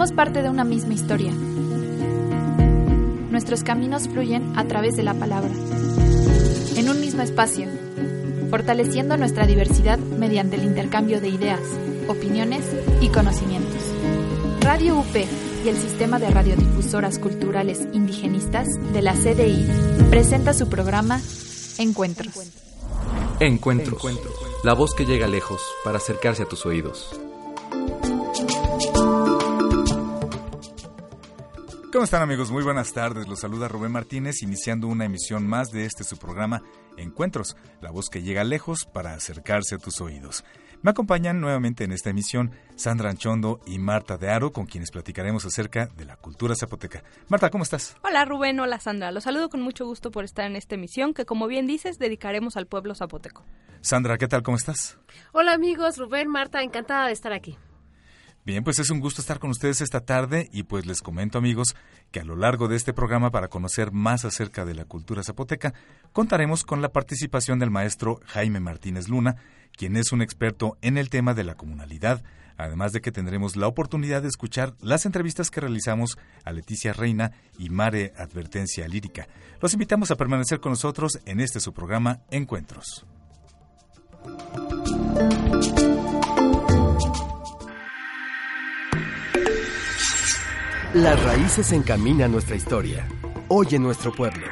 Somos parte de una misma historia. Nuestros caminos fluyen a través de la palabra. En un mismo espacio, fortaleciendo nuestra diversidad mediante el intercambio de ideas, opiniones y conocimientos. Radio UP y el Sistema de Radiodifusoras Culturales Indigenistas de la CDI presenta su programa Encuentros. Encuentros. La voz que llega lejos para acercarse a tus oídos. ¿Cómo están amigos? Muy buenas tardes. Los saluda Rubén Martínez iniciando una emisión más de este su programa Encuentros, la voz que llega lejos para acercarse a tus oídos. Me acompañan nuevamente en esta emisión Sandra Anchondo y Marta de Aro, con quienes platicaremos acerca de la cultura zapoteca. Marta, ¿cómo estás? Hola Rubén, hola Sandra. Los saludo con mucho gusto por estar en esta emisión que, como bien dices, dedicaremos al pueblo zapoteco. Sandra, ¿qué tal? ¿Cómo estás? Hola amigos, Rubén, Marta, encantada de estar aquí. Bien, pues es un gusto estar con ustedes esta tarde y pues les comento amigos que a lo largo de este programa para conocer más acerca de la cultura zapoteca contaremos con la participación del maestro Jaime Martínez Luna, quien es un experto en el tema de la comunalidad, además de que tendremos la oportunidad de escuchar las entrevistas que realizamos a Leticia Reina y Mare Advertencia Lírica. Los invitamos a permanecer con nosotros en este su programa Encuentros. Las raíces encaminan nuestra historia. Hoy en nuestro pueblo.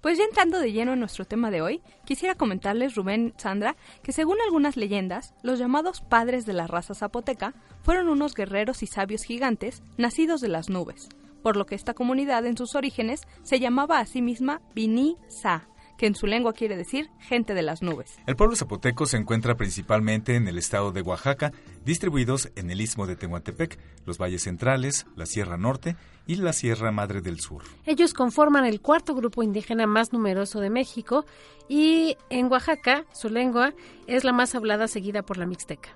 Pues ya entrando de lleno en nuestro tema de hoy, quisiera comentarles, Rubén, Sandra, que según algunas leyendas, los llamados padres de la raza zapoteca fueron unos guerreros y sabios gigantes nacidos de las nubes, por lo que esta comunidad en sus orígenes se llamaba a sí misma Bini Sa, que en su lengua quiere decir gente de las nubes. El pueblo zapoteco se encuentra principalmente en el estado de Oaxaca, distribuidos en el istmo de Tehuantepec, los valles centrales, la Sierra Norte y la Sierra Madre del Sur. Ellos conforman el cuarto grupo indígena más numeroso de México y en Oaxaca su lengua es la más hablada seguida por la mixteca.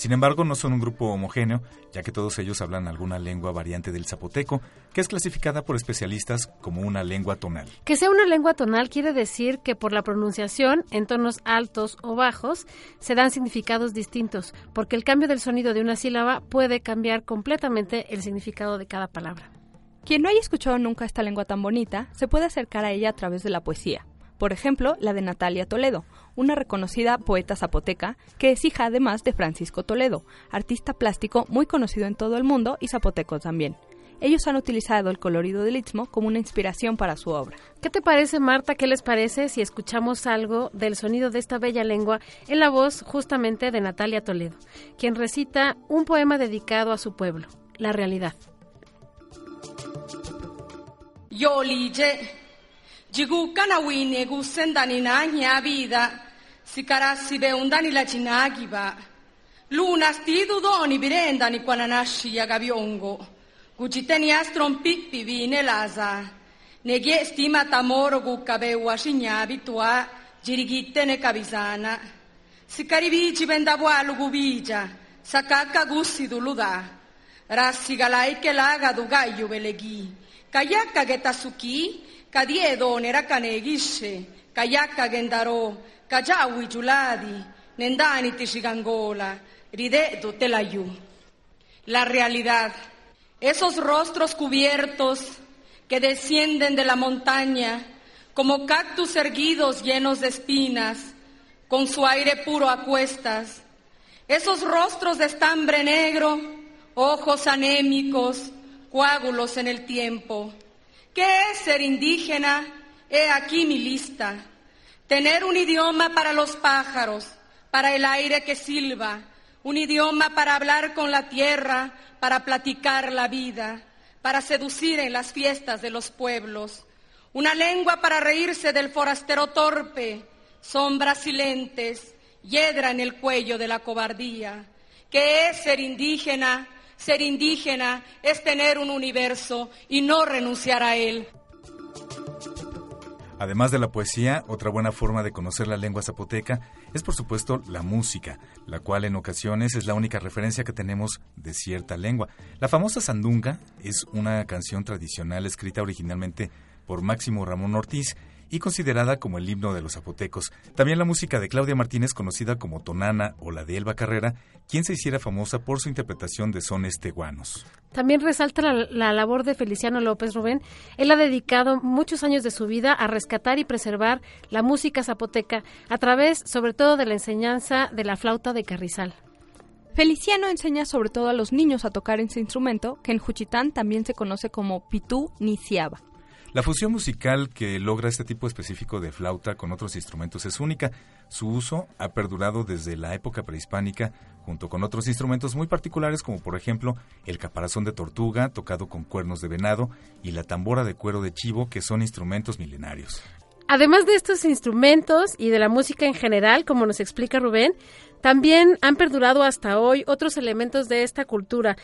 Sin embargo, no son un grupo homogéneo, ya que todos ellos hablan alguna lengua variante del zapoteco, que es clasificada por especialistas como una lengua tonal. Que sea una lengua tonal quiere decir que por la pronunciación, en tonos altos o bajos, se dan significados distintos, porque el cambio del sonido de una sílaba puede cambiar completamente el significado de cada palabra. Quien no haya escuchado nunca esta lengua tan bonita, se puede acercar a ella a través de la poesía. Por ejemplo, la de Natalia Toledo, una reconocida poeta zapoteca que es hija además de Francisco Toledo, artista plástico muy conocido en todo el mundo y zapoteco también. Ellos han utilizado el colorido del istmo como una inspiración para su obra. ¿Qué te parece, Marta? ¿Qué les parece si escuchamos algo del sonido de esta bella lengua en la voz justamente de Natalia Toledo, quien recita un poema dedicado a su pueblo, La Realidad? Jigukana Jigukanawine gusendanina ña vida, sicarasi beundani la cinagiba. Luna stidu doni birendani quananashi yagaviongo. Guciteni astron pippi vine lasa. Negie stima tamoro gucabewa shignabi tua, girigitene cabisana. Sicarivici vendavalu gubigia, sacacca gussi duluda. Rassi galaiche laga dugaio veleghi. Cayacca che tasucchi, kadiedo neracanegisce, kayaka gendaro, kajawi juladi, nendani tishigangola, ridedo telayu. La realidad, esos rostros cubiertos que descienden de la montaña como cactus erguidos llenos de espinas, con su aire puro a cuestas, esos rostros de estambre negro, ojos anémicos, coágulos en el tiempo. ¿Qué es ser indígena? He aquí mi lista. Tener un idioma para los pájaros, para el aire que silba, un idioma para hablar con la tierra, para platicar la vida, para seducir en las fiestas de los pueblos, una lengua para reírse del forastero torpe, sombras silentes, hiedra en el cuello de la cobardía. ¿Qué es ser indígena? Ser indígena es tener un universo y no renunciar a él. Además de la poesía, otra buena forma de conocer la lengua zapoteca es por supuesto la música, la cual en ocasiones es la única referencia que tenemos de cierta lengua. La famosa sandunga es una canción tradicional escrita originalmente por Máximo Ramón Ortiz y considerada como el himno de los zapotecos. También la música de Claudia Martínez, conocida como Tonana o la de Elba Carrera, quien se hiciera famosa por su interpretación de sones teguanos. También resalta la, la, labor de Feliciano López Rubén. Él ha dedicado muchos años de su vida a rescatar y preservar la música zapoteca a través, sobre todo, de la enseñanza de la flauta de carrizal. Feliciano enseña sobre todo a los niños a tocar ese instrumento, que en Juchitán también se conoce como pitú niciaba. La fusión musical que logra este tipo específico de flauta con otros instrumentos es única. Su uso ha perdurado desde la época prehispánica, junto con otros instrumentos muy particulares como por ejemplo el caparazón de tortuga tocado con cuernos de venado y la tambora de cuero de chivo que son instrumentos milenarios. Además de estos instrumentos y de la música en general, como nos explica Rubén, también han perdurado hasta hoy otros elementos de esta cultura.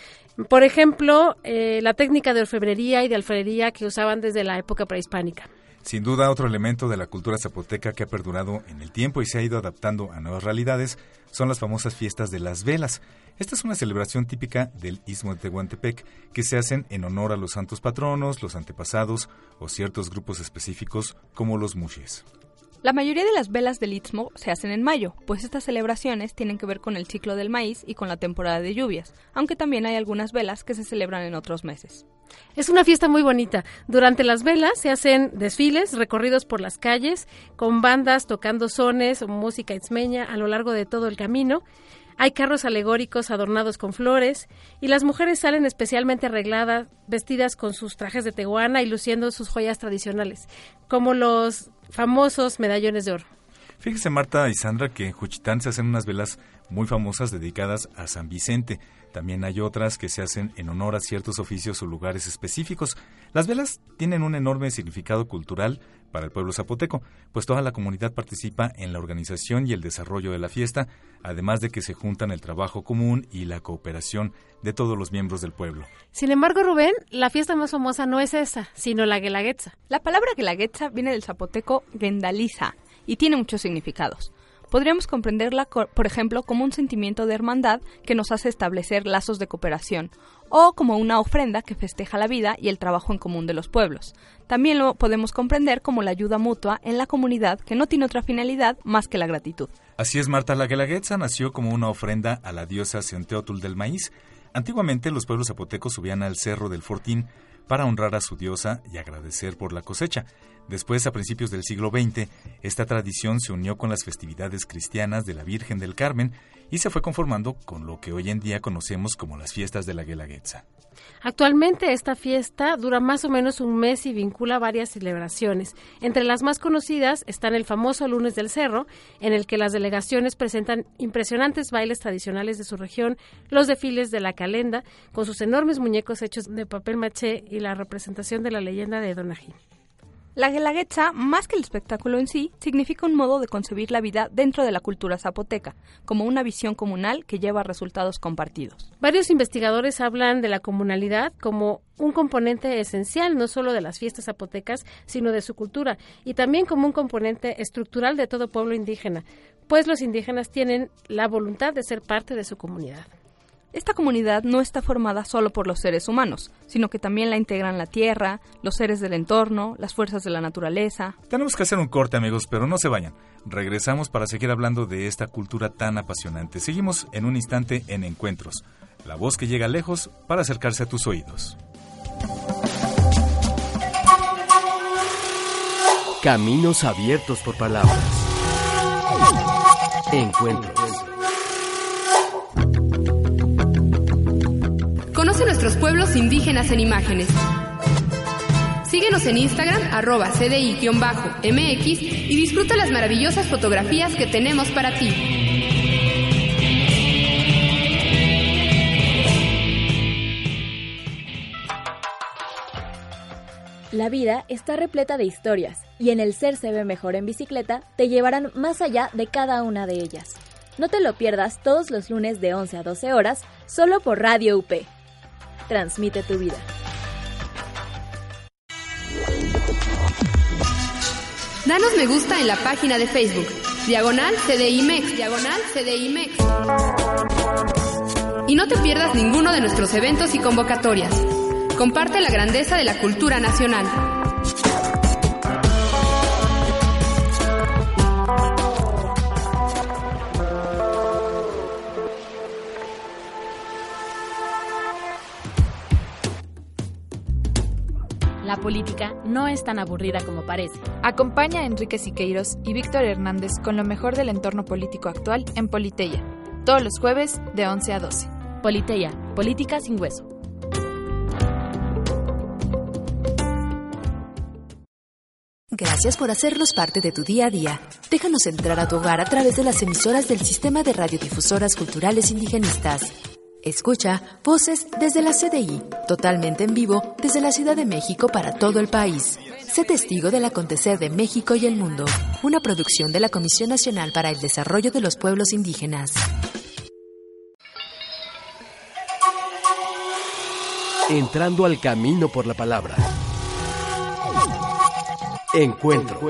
Por ejemplo, eh, la técnica de orfebrería y de alfarería que usaban desde la época prehispánica. Sin duda, otro elemento de la cultura zapoteca que ha perdurado en el tiempo y se ha ido adaptando a nuevas realidades son las famosas fiestas de las velas. Esta es una celebración típica del Istmo de Tehuantepec que se hacen en honor a los santos patronos, los antepasados o ciertos grupos específicos como los muxes. La mayoría de las velas del Istmo se hacen en mayo, pues estas celebraciones tienen que ver con el ciclo del maíz y con la temporada de lluvias, aunque también hay algunas velas que se celebran en otros meses. Es una fiesta muy bonita. Durante las velas se hacen desfiles, recorridos por las calles, con bandas tocando sones o música ismeña a lo largo de todo el camino. Hay carros alegóricos adornados con flores y las mujeres salen especialmente arregladas, vestidas con sus trajes de tehuana y luciendo sus joyas tradicionales, como los famosos medallones de oro. Fíjese Marta y Sandra que en Juchitán se hacen unas velas muy famosas dedicadas a San Vicente. También hay otras que se hacen en honor a ciertos oficios o lugares específicos. Las velas tienen un enorme significado cultural para el pueblo zapoteco, pues toda la comunidad participa en la organización y el desarrollo de la fiesta, además de que se juntan el trabajo común y la cooperación de todos los miembros del pueblo. Sin embargo, Rubén, la fiesta más famosa no es esa, sino la guelaguetza. La palabra guelaguetza viene del zapoteco gendaliza y tiene muchos significados podríamos comprenderla, por ejemplo, como un sentimiento de hermandad que nos hace establecer lazos de cooperación, o como una ofrenda que festeja la vida y el trabajo en común de los pueblos. También lo podemos comprender como la ayuda mutua en la comunidad que no tiene otra finalidad más que la gratitud. Así es, Marta, la Guelaguetza nació como una ofrenda a la diosa Centeotul del maíz. Antiguamente los pueblos zapotecos subían al cerro del Fortín para honrar a su diosa y agradecer por la cosecha. Después, a principios del siglo XX, esta tradición se unió con las festividades cristianas de la Virgen del Carmen y se fue conformando con lo que hoy en día conocemos como las fiestas de la Guelaguetza. Actualmente esta fiesta dura más o menos un mes y vincula varias celebraciones. Entre las más conocidas están el famoso Lunes del Cerro, en el que las delegaciones presentan impresionantes bailes tradicionales de su región, los desfiles de la calenda, con sus enormes muñecos hechos de papel maché y la representación de la leyenda de Donají. La guelaguetza, más que el espectáculo en sí, significa un modo de concebir la vida dentro de la cultura zapoteca, como una visión comunal que lleva resultados compartidos. Varios investigadores hablan de la comunalidad como un componente esencial no solo de las fiestas zapotecas, sino de su cultura, y también como un componente estructural de todo pueblo indígena, pues los indígenas tienen la voluntad de ser parte de su comunidad. Esta comunidad no está formada solo por los seres humanos, sino que también la integran la tierra, los seres del entorno, las fuerzas de la naturaleza. Tenemos que hacer un corte, amigos, pero no se vayan. Regresamos para seguir hablando de esta cultura tan apasionante. Seguimos en un instante en Encuentros, la voz que llega lejos para acercarse a tus oídos. Caminos abiertos por palabras. Encuentros. Conoce nuestros pueblos indígenas en imágenes. Síguenos en Instagram, arroba CDI-MX y disfruta las maravillosas fotografías que tenemos para ti. La vida está repleta de historias y en el Ser se ve mejor en bicicleta te llevarán más allá de cada una de ellas. No te lo pierdas todos los lunes de 11 a 12 horas solo por Radio UP transmite tu vida. Danos me gusta en la página de Facebook, Diagonal CDIMEX, Diagonal CDIMEX. Y no te pierdas ninguno de nuestros eventos y convocatorias. Comparte la grandeza de la cultura nacional. Política no es tan aburrida como parece. Acompaña a Enrique Siqueiros y Víctor Hernández con lo mejor del entorno político actual en Politeya, todos los jueves de 11 a 12. Politeya, política sin hueso. Gracias por hacernos parte de tu día a día. Déjanos entrar a tu hogar a través de las emisoras del Sistema de Radiodifusoras Culturales Indigenistas. Escucha Voces desde la CDI, totalmente en vivo desde la Ciudad de México para todo el país. Sé testigo del acontecer de México y el mundo, una producción de la Comisión Nacional para el Desarrollo de los Pueblos Indígenas. Entrando al camino por la palabra. Encuentro.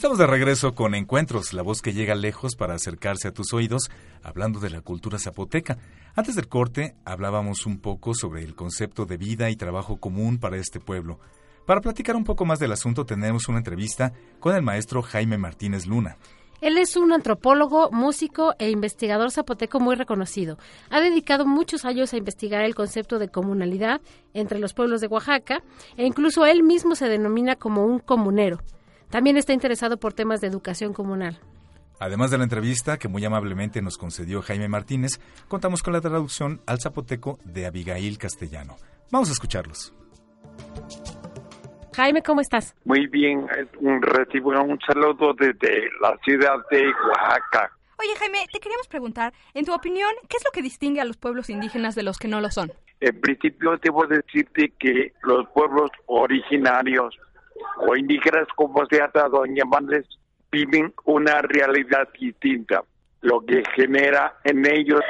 Estamos de regreso con Encuentros, la voz que llega lejos para acercarse a tus oídos, hablando de la cultura zapoteca. Antes del corte hablábamos un poco sobre el concepto de vida y trabajo común para este pueblo. Para platicar un poco más del asunto tenemos una entrevista con el maestro Jaime Martínez Luna. Él es un antropólogo, músico e investigador zapoteco muy reconocido. Ha dedicado muchos años a investigar el concepto de comunalidad entre los pueblos de Oaxaca e incluso él mismo se denomina como un comunero. También está interesado por temas de educación comunal. Además de la entrevista que muy amablemente nos concedió Jaime Martínez, contamos con la traducción al zapoteco de Abigail Castellano. Vamos a escucharlos. Jaime, ¿cómo estás? Muy bien, un recibo un saludo desde la ciudad de Oaxaca. Oye, Jaime, te queríamos preguntar, en tu opinión, ¿qué es lo que distingue a los pueblos indígenas de los que no lo son? En principio, debo decirte que los pueblos originarios o indígenas, como se ha dado en viven una realidad distinta, lo que genera en ellos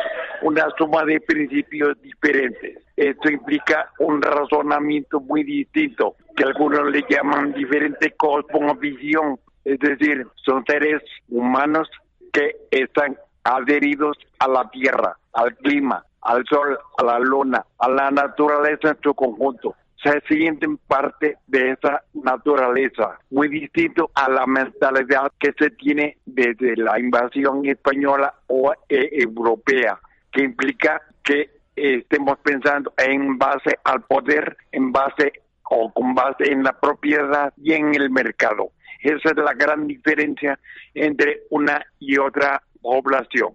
una suma de principios diferentes. Esto implica un razonamiento muy distinto, que algunos le llaman diferente cosmovisión, es decir, son seres humanos que están adheridos a la tierra, al clima, al sol, a la luna, a la naturaleza en su conjunto se sienten parte de esa naturaleza, muy distinto a la mentalidad que se tiene desde la invasión española o eh, europea, que implica que estemos pensando en base al poder, en base o con base en la propiedad y en el mercado. Esa es la gran diferencia entre una y otra población.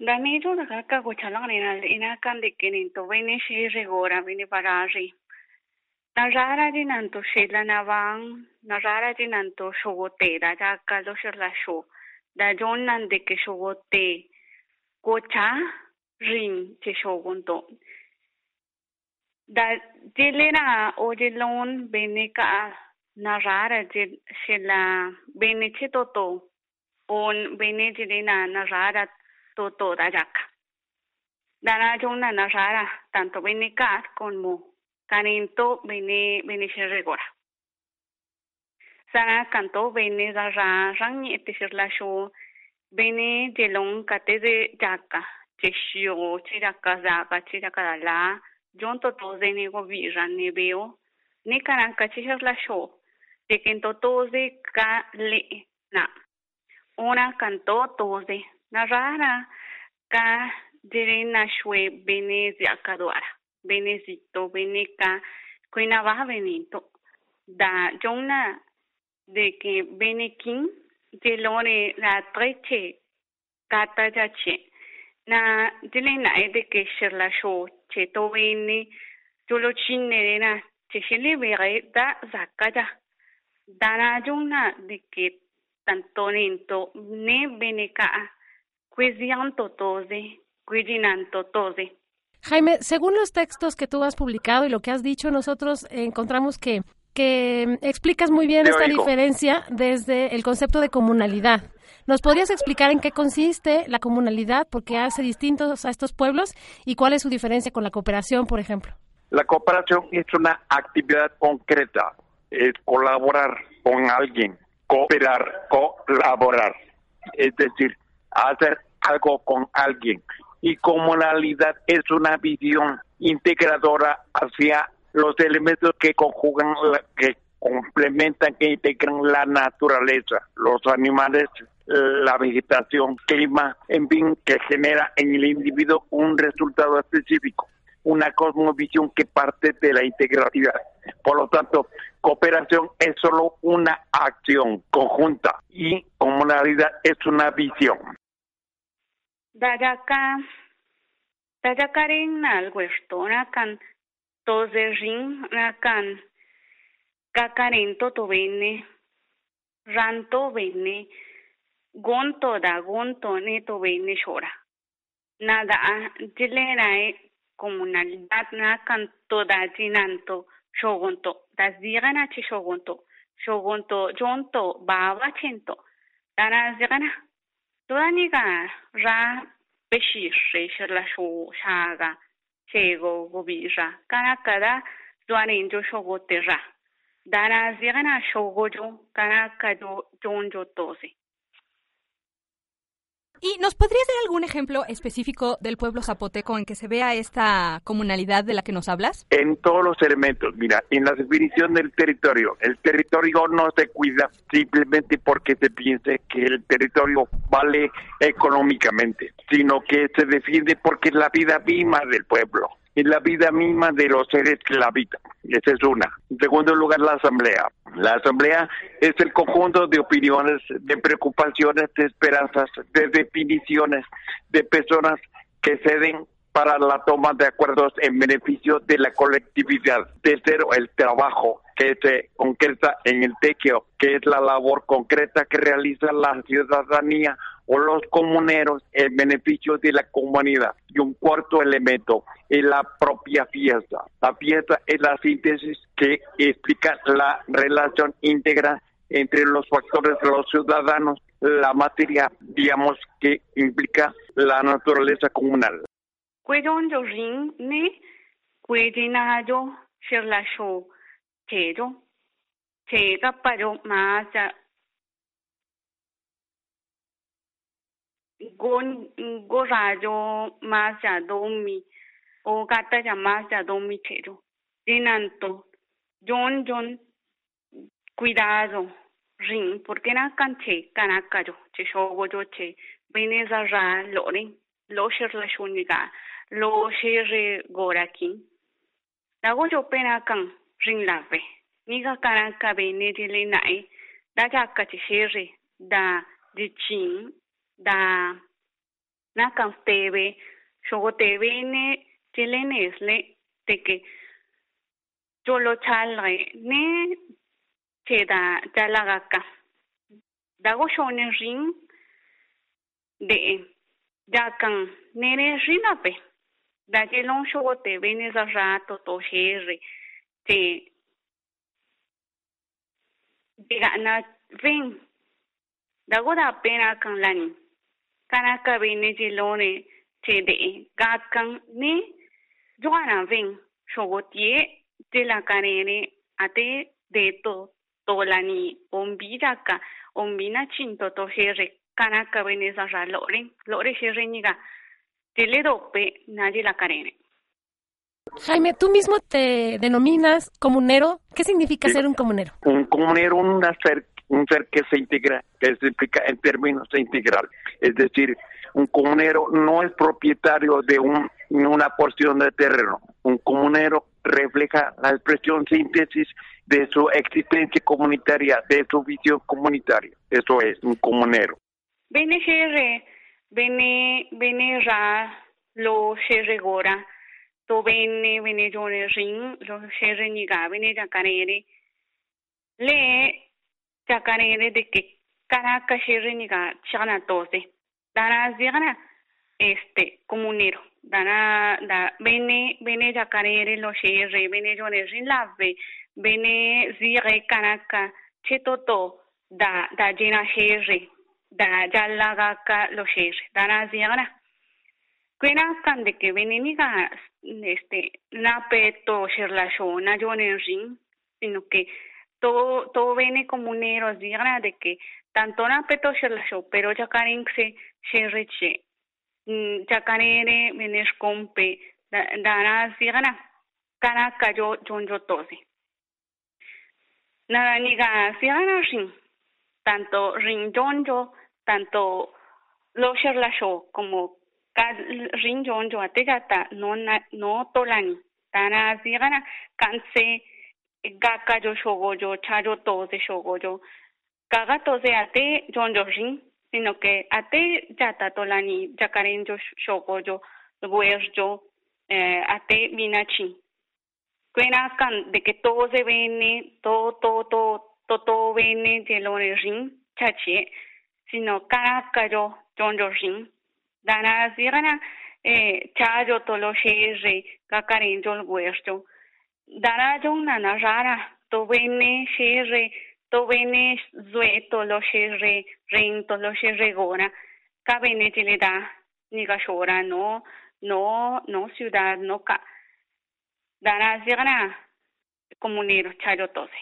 Dani jo daga ka go chalang ni na ina kan de kenin to veni shi regora veni parari. Na rara di nan to shela na wang, na rara di nan to shogote da ja ka lo shir la sho. Da jon nan de ke shogote go cha ring che shogun to. Da jelena o jelon bene ka na rara jel shela bene che to to. On bene jelena na rara to to da jaka. Dana jona na rara, tanto kat como caninto bene bene regora. Sana canto bene da ra rang ni te la sho bene jelong kate de jaka. Che shio, che jaka zaka, che jaka da la. Jon to to zene go vi ran ne veo. Ni sho. De que to to ze ka le na. Una canto to ze na rara ka dire na shwe bene ziakadoara bene zito ka kuina va benito da jona de que bene kin de lore la treche kata na dile na e de que shirla sho che to bene jolo chinne na che shile bere da zakaya dana jona de que tanto nento ne bene ka Jaime, según los textos que tú has publicado y lo que has dicho, nosotros encontramos que, que explicas muy bien esta diferencia desde el concepto de comunalidad. ¿Nos podrías explicar en qué consiste la comunalidad, por qué hace distintos a estos pueblos y cuál es su diferencia con la cooperación, por ejemplo? La cooperación es una actividad concreta, es colaborar con alguien, cooperar, colaborar, es decir, hacer algo con alguien. Y comunalidad es una visión integradora hacia los elementos que conjugan, que complementan, que integran la naturaleza, los animales, la vegetación, clima, en fin, que genera en el individuo un resultado específico, una cosmovisión que parte de la integralidad. Por lo tanto, cooperación es solo una acción conjunta y comunalidad es una visión. Dayaka, dayakarin nalguesto, nakan, tozerin, nakan, kakarin toto bene, ranto bene, gonto da gonto neto bene shora. Nada, jilerae comunalidad nakan toda jinanto, shogonto, dazigana chi shogonto, shogonto jonto baba chento, dana zigana, toda niga ra beshishe shirla sho shaga, chego gobija, kana kada duaninjo shogote ra, dana zigana shogojo, kana kado jonjo tose. ¿Y nos podrías dar algún ejemplo específico del pueblo zapoteco en que se vea esta comunalidad de la que nos hablas? En todos los elementos, mira, en la definición del territorio, el territorio no se cuida simplemente porque se piense que el territorio vale económicamente, sino que se defiende porque es la vida misma del pueblo es la vida misma de los seres que la habitan. Esa es una. En segundo lugar, la asamblea. La asamblea es el conjunto de opiniones, de preocupaciones, de esperanzas, de definiciones de personas que ceden para la toma de acuerdos en beneficio de la colectividad. Tercero, el trabajo que se concreta en el tequio, que es la labor concreta que realiza la ciudadanía o los comuneros en beneficio de la comunidad. Y un cuarto elemento es la propia fiesta. La fiesta es la síntesis que explica la relación íntegra entre los factores de los ciudadanos, la materia, digamos, que implica la naturaleza comunal. Gon go rayo más ya domi o gata ya más ya domi pero dinanto jon jon cuidado ring porque na canche canacaro che shogo yo che veneza ra loren lo sher la shuniga lo sher goraki dago yo pena kan ring lave niga kanaka bene dile nai da shere da chin da na kan tebe shogo tebe ne chilenesle de que yo lo chalre ne che da chalagaka dago shone ring de da kan nere rinape da que long shogo tebe ne za rato to shere te diga na ring dago da pena kan lani kana ka bene ji lone che de ga ni shogo tie de la kanene ate de to to la ni ombi da ka ombi na chinto to here kana ka bene sa ra lore lore here ni ga te le dope na la kanene Jaime, tú mismo te denominas comunero. ¿Qué significa ser un comunero? Un comunero, un ser, un ser que se integra, que se explica en términos integral. Es decir, un comunero no es propietario de un, una porción de terreno. Un comunero refleja la expresión síntesis de su existencia comunitaria, de su visión comunitaria. Eso es un comunero. Shere, bene, bene ra, lo shere gora, to bene, bene ring, lo shere niga, bene jacarere. Le jacarere de que caraka shere niga, chana tose. Dana zigana, este, comunero. Dana, da, bene, bene jacarere lo shere, bene jone ring lave, bene zire kanaka, chetoto, da, da jena shere, da jallagaka lo shere. Dana zigana. Kwena kan de que veneniga este na peto sherlasho na jonen ring sino que todo todo viene comunero digra de que tanto na peto sherlasho pero ya karin se sherreche ya kanere venes compe da na sigana kana kayo jonjo tose na niga sigana ring tanto ring jonjo tanto lo la show como rin jon jo ate jata no na no tolani. Tana zigana kanse gaka jo shogo jo chajo to de shogo jo kaga to se ate jon jo rin sino que ate jata tolani jakaren jo shogo jo guer jo eh, ate minachi cuena kan de que todo se vene todo todo todo todo vene de lo rin chachi sino cara kayo jon jo rin dana zigana eh, chayo tolo shere kakarin jol guercho dana jong nana rara to vene shere to vene zue tolo shere ring tolo shere gora. Ka vene ni ga shora no no no ciudad no ka dana zigana comunero chayo tose.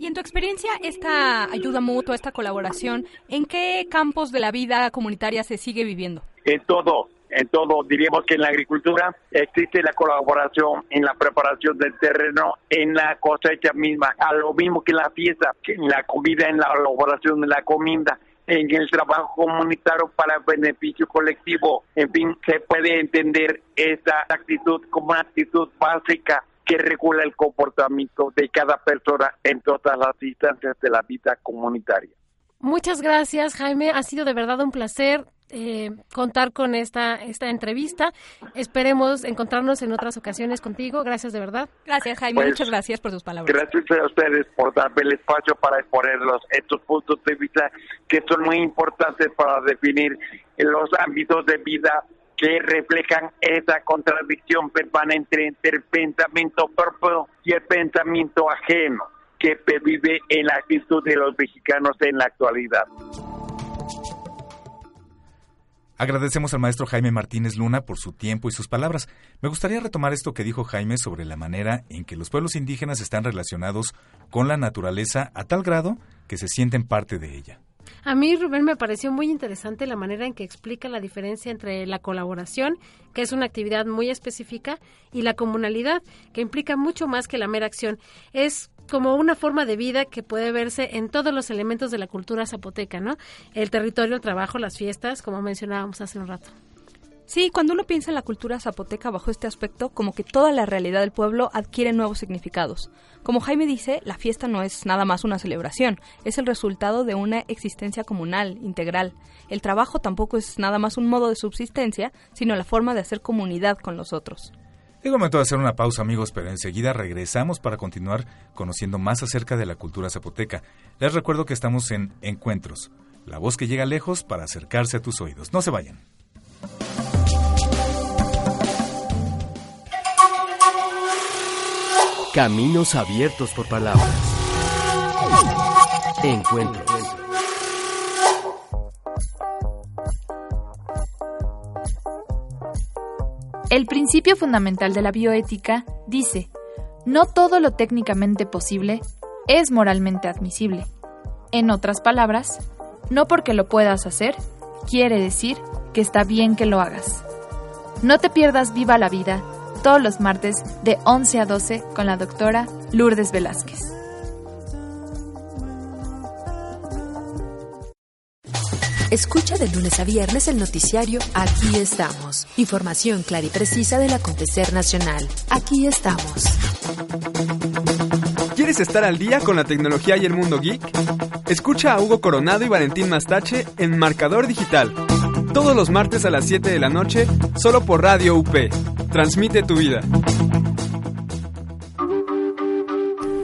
Y en tu experiencia, esta ayuda mutua, esta colaboración, ¿en qué campos de la vida comunitaria se sigue viviendo? En todo, en todo. Diríamos que en la agricultura existe la colaboración en la preparación del terreno, en la cosecha misma, a lo mismo que en la fiesta, en la comida, en la elaboración de la comida en el trabajo comunitario para beneficio colectivo. En fin, se puede entender esta actitud como una actitud básica que regula el comportamiento de cada persona en todas las instancias de la vida comunitaria. Muchas gracias, Jaime. Ha sido de verdad un placer eh, contar con esta, esta entrevista. Esperemos encontrarnos en otras ocasiones contigo. Gracias de verdad. Gracias, Jaime. Pues, Muchas gracias por sus palabras. Gracias a ustedes por darme el espacio para exponer estos puntos de vista que son muy importantes para definir los ámbitos de vida que reflejan esa contradicción permanente entre el pensamiento propio y el pensamiento ajeno que vive en la actitud de los mexicanos en la actualidad. Agradecemos al maestro Jaime Martínez Luna por su tiempo y sus palabras. Me gustaría retomar esto que dijo Jaime sobre la manera en que los pueblos indígenas están relacionados con la naturaleza a tal grado que se sienten parte de ella. A mí, Rubén, me pareció muy interesante la manera en que explica la diferencia entre la colaboración, que es una actividad muy específica, y la comunalidad, que implica mucho más que la mera acción. Es como una forma de vida que puede verse en todos los elementos de la cultura zapoteca, ¿no? El territorio, el trabajo, las fiestas, como mencionábamos hace un rato. Sí, cuando uno piensa en la cultura zapoteca bajo este aspecto, como que toda la realidad del pueblo adquiere nuevos significados. Como Jaime dice, la fiesta no es nada más una celebración, es el resultado de una existencia comunal, integral. El trabajo tampoco es nada más un modo de subsistencia, sino la forma de hacer comunidad con los otros. Es momento de hacer una pausa, amigos, pero enseguida regresamos para continuar conociendo más acerca de la cultura zapoteca. Les recuerdo que estamos en Encuentros, la voz que llega lejos para acercarse a tus oídos. No se vayan. Caminos abiertos por palabras. Encuentro. El principio fundamental de la bioética dice, no todo lo técnicamente posible es moralmente admisible. En otras palabras, no porque lo puedas hacer, quiere decir que está bien que lo hagas. No te pierdas viva la vida todos los martes de 11 a 12 con la doctora Lourdes Velázquez. Escucha de lunes a viernes el noticiario Aquí estamos. Información clara y precisa del acontecer nacional. Aquí estamos. ¿Quieres estar al día con la tecnología y el mundo geek? Escucha a Hugo Coronado y Valentín Mastache en Marcador Digital todos los martes a las 7 de la noche, solo por Radio UP. Transmite tu vida.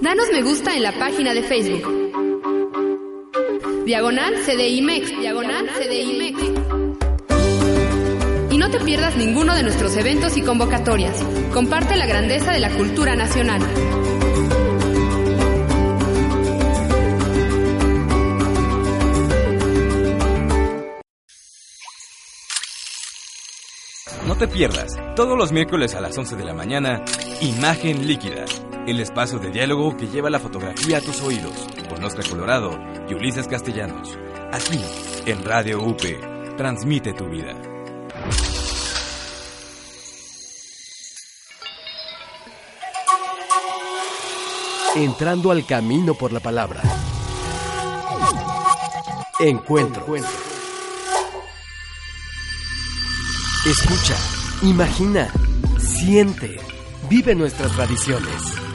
Danos me gusta en la página de Facebook. Diagonal CDIMEX. Diagonal CDIMEX. Y no te pierdas ninguno de nuestros eventos y convocatorias. Comparte la grandeza de la cultura nacional. No te pierdas, todos los miércoles a las 11 de la mañana, Imagen Líquida, el espacio de diálogo que lleva la fotografía a tus oídos, con Oscar Colorado y Ulises Castellanos. Aquí, en Radio UP, transmite tu vida. Entrando al camino por la palabra. Encuentro. Escucha, imagina, siente, vive nuestras tradiciones.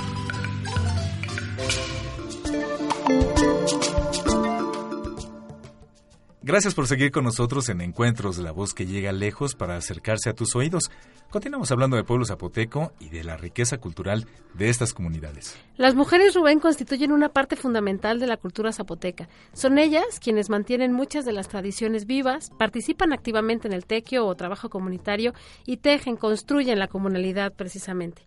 Gracias por seguir con nosotros en Encuentros de la Voz que llega lejos para acercarse a tus oídos. Continuamos hablando de pueblo zapoteco y de la riqueza cultural de estas comunidades. Las mujeres Rubén constituyen una parte fundamental de la cultura zapoteca. Son ellas quienes mantienen muchas de las tradiciones vivas, participan activamente en el tequio o trabajo comunitario y tejen, construyen la comunalidad precisamente.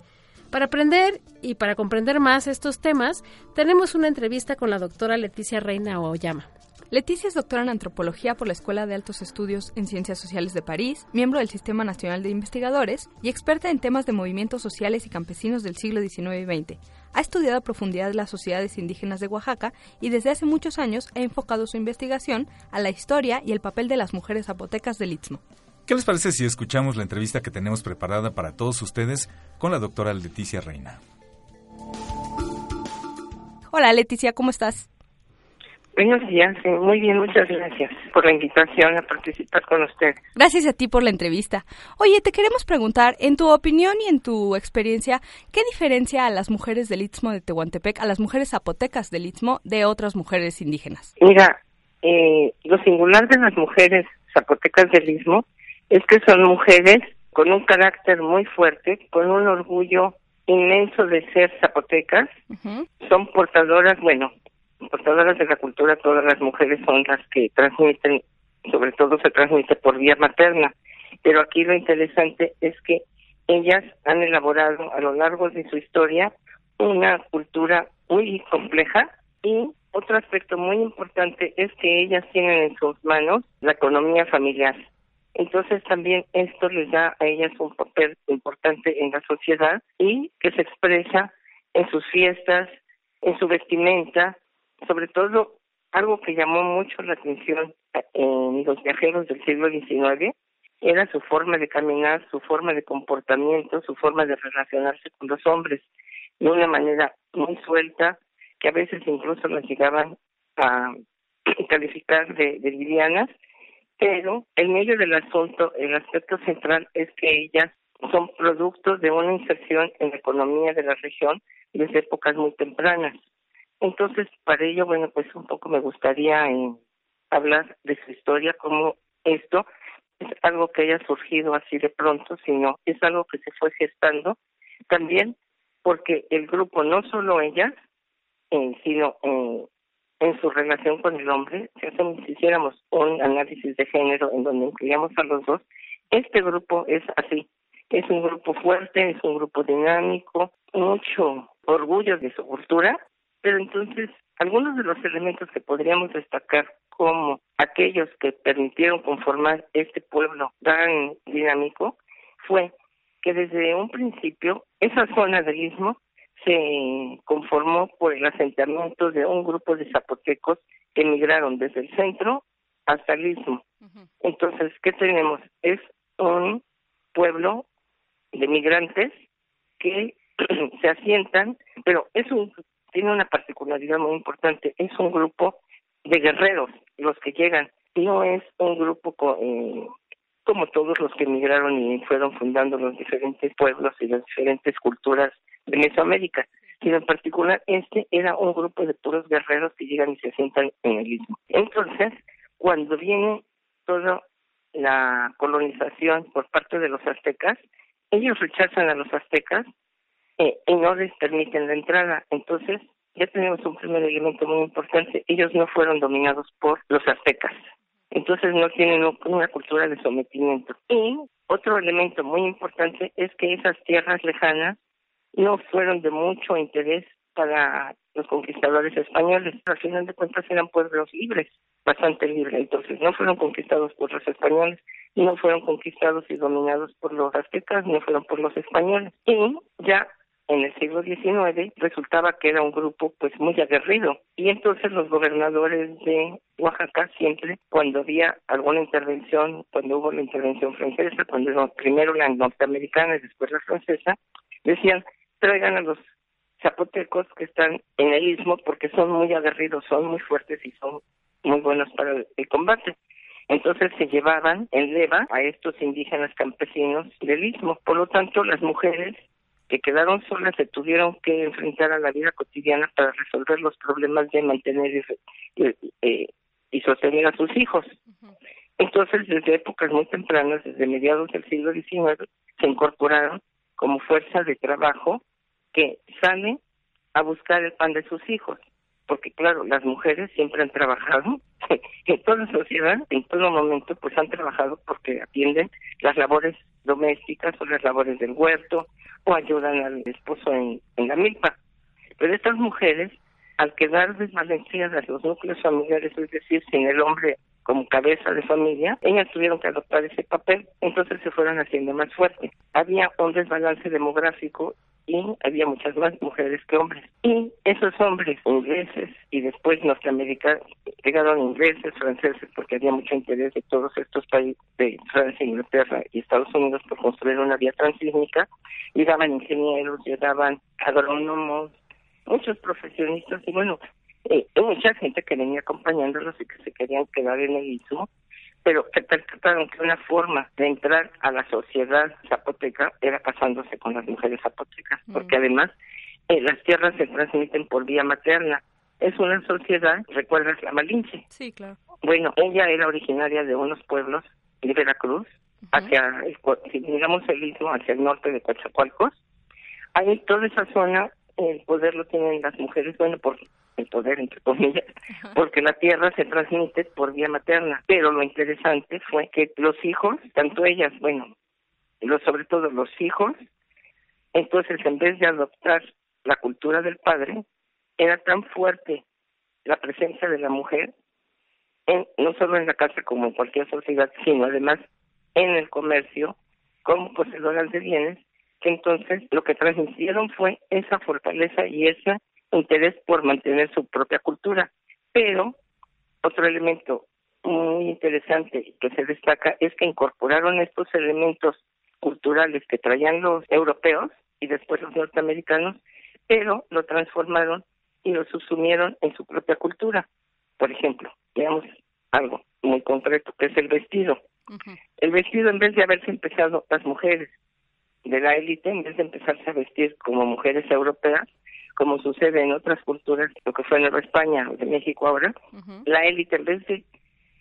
Para aprender y para comprender más estos temas, tenemos una entrevista con la doctora Leticia Reina Oyama. Leticia es doctora en antropología por la Escuela de Altos Estudios en Ciencias Sociales de París, miembro del Sistema Nacional de Investigadores y experta en temas de movimientos sociales y campesinos del siglo XIX y XX. Ha estudiado a profundidad las sociedades indígenas de Oaxaca y desde hace muchos años ha enfocado su investigación a la historia y el papel de las mujeres zapotecas del Istmo. ¿Qué les parece si escuchamos la entrevista que tenemos preparada para todos ustedes con la doctora Leticia Reina? Hola Leticia, ¿cómo estás? Buenos días, muy bien, muchas gracias por la invitación a participar con usted. Gracias a ti por la entrevista. Oye, te queremos preguntar, en tu opinión y en tu experiencia, ¿qué diferencia a las mujeres del Istmo de Tehuantepec, a las mujeres zapotecas del Istmo, de otras mujeres indígenas? Mira, eh, lo singular de las mujeres zapotecas del Istmo es que son mujeres con un carácter muy fuerte, con un orgullo inmenso de ser zapotecas, son portadoras, bueno, portadoras de la cultura, todas las mujeres son las que transmiten, sobre todo se transmite por vía materna. Pero aquí lo interesante es que ellas han elaborado a lo largo de su historia una cultura muy compleja y otro aspecto muy importante es que ellas tienen en sus manos la economía familiar. Entonces también esto les da a ellas un papel importante en la sociedad y que se expresa en sus fiestas, en su vestimenta, sobre todo algo que llamó mucho la atención eh, en los viajeros del siglo XIX era su forma de caminar, su forma de comportamiento, su forma de relacionarse con los hombres de una manera muy suelta, que a veces incluso las llegaban a calificar de, de pero en medio del asunto, el aspecto central es que ellas son productos de una inserción en la economía de la región desde épocas muy tempranas. Entonces, para ello, bueno, pues un poco me gustaría eh, hablar de su historia, como esto es algo que haya surgido así de pronto, sino es algo que se fue gestando también porque el grupo, no solo ellas, eh, sino eh, en su relación con el hombre, si si hiciéramos un análisis de género en donde incluyamos a los dos, este grupo es así, es un grupo fuerte, es un grupo dinámico, mucho orgullo de su cultura, pero entonces, algunos de los elementos que podríamos destacar como aquellos que permitieron conformar este pueblo tan dinámico fue que desde un principio esa zona del istmo se conformó por el asentamiento de un grupo de zapotecos que emigraron desde el centro hasta el istmo. Entonces, ¿qué tenemos? Es un pueblo de migrantes que se asientan, pero es un tiene una particularidad muy importante. Es un grupo de guerreros los que llegan. No es un grupo eh, como todos los que emigraron y fueron fundando los diferentes pueblos y las diferentes culturas de Mesoamérica, sino en particular este era un grupo de puros guerreros que llegan y se sientan en el istmo. Entonces, cuando viene toda la colonización por parte de los aztecas, ellos rechazan a los aztecas eh, y no les permiten la entrada. Entonces, ya tenemos un primer elemento muy importante. Ellos no fueron dominados por los aztecas. Entonces no tienen una cultura de sometimiento. Y otro elemento muy importante es que esas tierras lejanas no fueron de mucho interés para los conquistadores españoles. Al final de cuentas eran pueblos libres, bastante libres. Entonces no fueron conquistados por los españoles, no fueron conquistados y dominados por los aztecas, no fueron por los españoles. Y ya en el siglo XIX resultaba que era un grupo pues muy aguerrido y entonces los gobernadores de Oaxaca siempre cuando había alguna intervención, cuando hubo la intervención francesa, cuando primero la norteamericana y después la francesa, decían traigan a los zapotecos que están en el istmo porque son muy aguerridos, son muy fuertes y son muy buenos para el combate. Entonces se llevaban en leva a estos indígenas campesinos del istmo. Por lo tanto, las mujeres que quedaron solas se tuvieron que enfrentar a la vida cotidiana para resolver los problemas de mantener y, eh, y sostener a sus hijos. Entonces, desde épocas muy tempranas, desde mediados del siglo XIX, se incorporaron como fuerza de trabajo que sale a buscar el pan de sus hijos porque claro, las mujeres siempre han trabajado, en toda sociedad, en todo momento, pues han trabajado porque atienden las labores domésticas o las labores del huerto o ayudan al esposo en, en la milpa. Pero estas mujeres, al quedar desbalanceadas los núcleos familiares, es decir, sin el hombre como cabeza de familia, ellas tuvieron que adoptar ese papel, entonces se fueron haciendo más fuertes. Había un desbalance demográfico y había muchas más mujeres que hombres. Y esos hombres ingleses y después norteamericanos, llegaron ingleses, franceses, porque había mucho interés de todos estos países, de Francia, Inglaterra y Estados Unidos, por construir una vía transísmica, llegaban ingenieros, llegaban agrónomos, muchos profesionistas, y bueno, eh, mucha gente que venía acompañándolos y que se querían quedar en el istmo pero que percataron que una forma de entrar a la sociedad zapoteca era casándose con las mujeres zapotecas, mm. porque además eh, las tierras se transmiten por vía materna. Es una sociedad, ¿recuerdas la Malinche? Sí, claro. Bueno, ella era originaria de unos pueblos de Veracruz, hacia, digamos, el istmo, hacia el norte de Coatzacoalcos. Ahí toda esa zona, el poder lo tienen las mujeres, bueno, por el poder, entre comillas, porque la tierra se transmite por vía materna. Pero lo interesante fue que los hijos, tanto ellas, bueno, los, sobre todo los hijos, entonces en vez de adoptar la cultura del padre, era tan fuerte la presencia de la mujer, en, no solo en la casa como en cualquier sociedad, sino además en el comercio, como poseedoras de bienes, que entonces lo que transmitieron fue esa fortaleza y esa interés por mantener su propia cultura. Pero otro elemento muy interesante que se destaca es que incorporaron estos elementos culturales que traían los europeos y después los norteamericanos, pero lo transformaron y lo subsumieron en su propia cultura. Por ejemplo, veamos algo muy concreto, que es el vestido. El vestido, en vez de haberse empezado las mujeres de la élite, en vez de empezarse a vestir como mujeres europeas, como sucede en otras culturas, lo que fue Nueva España o de México ahora, la élite en vez de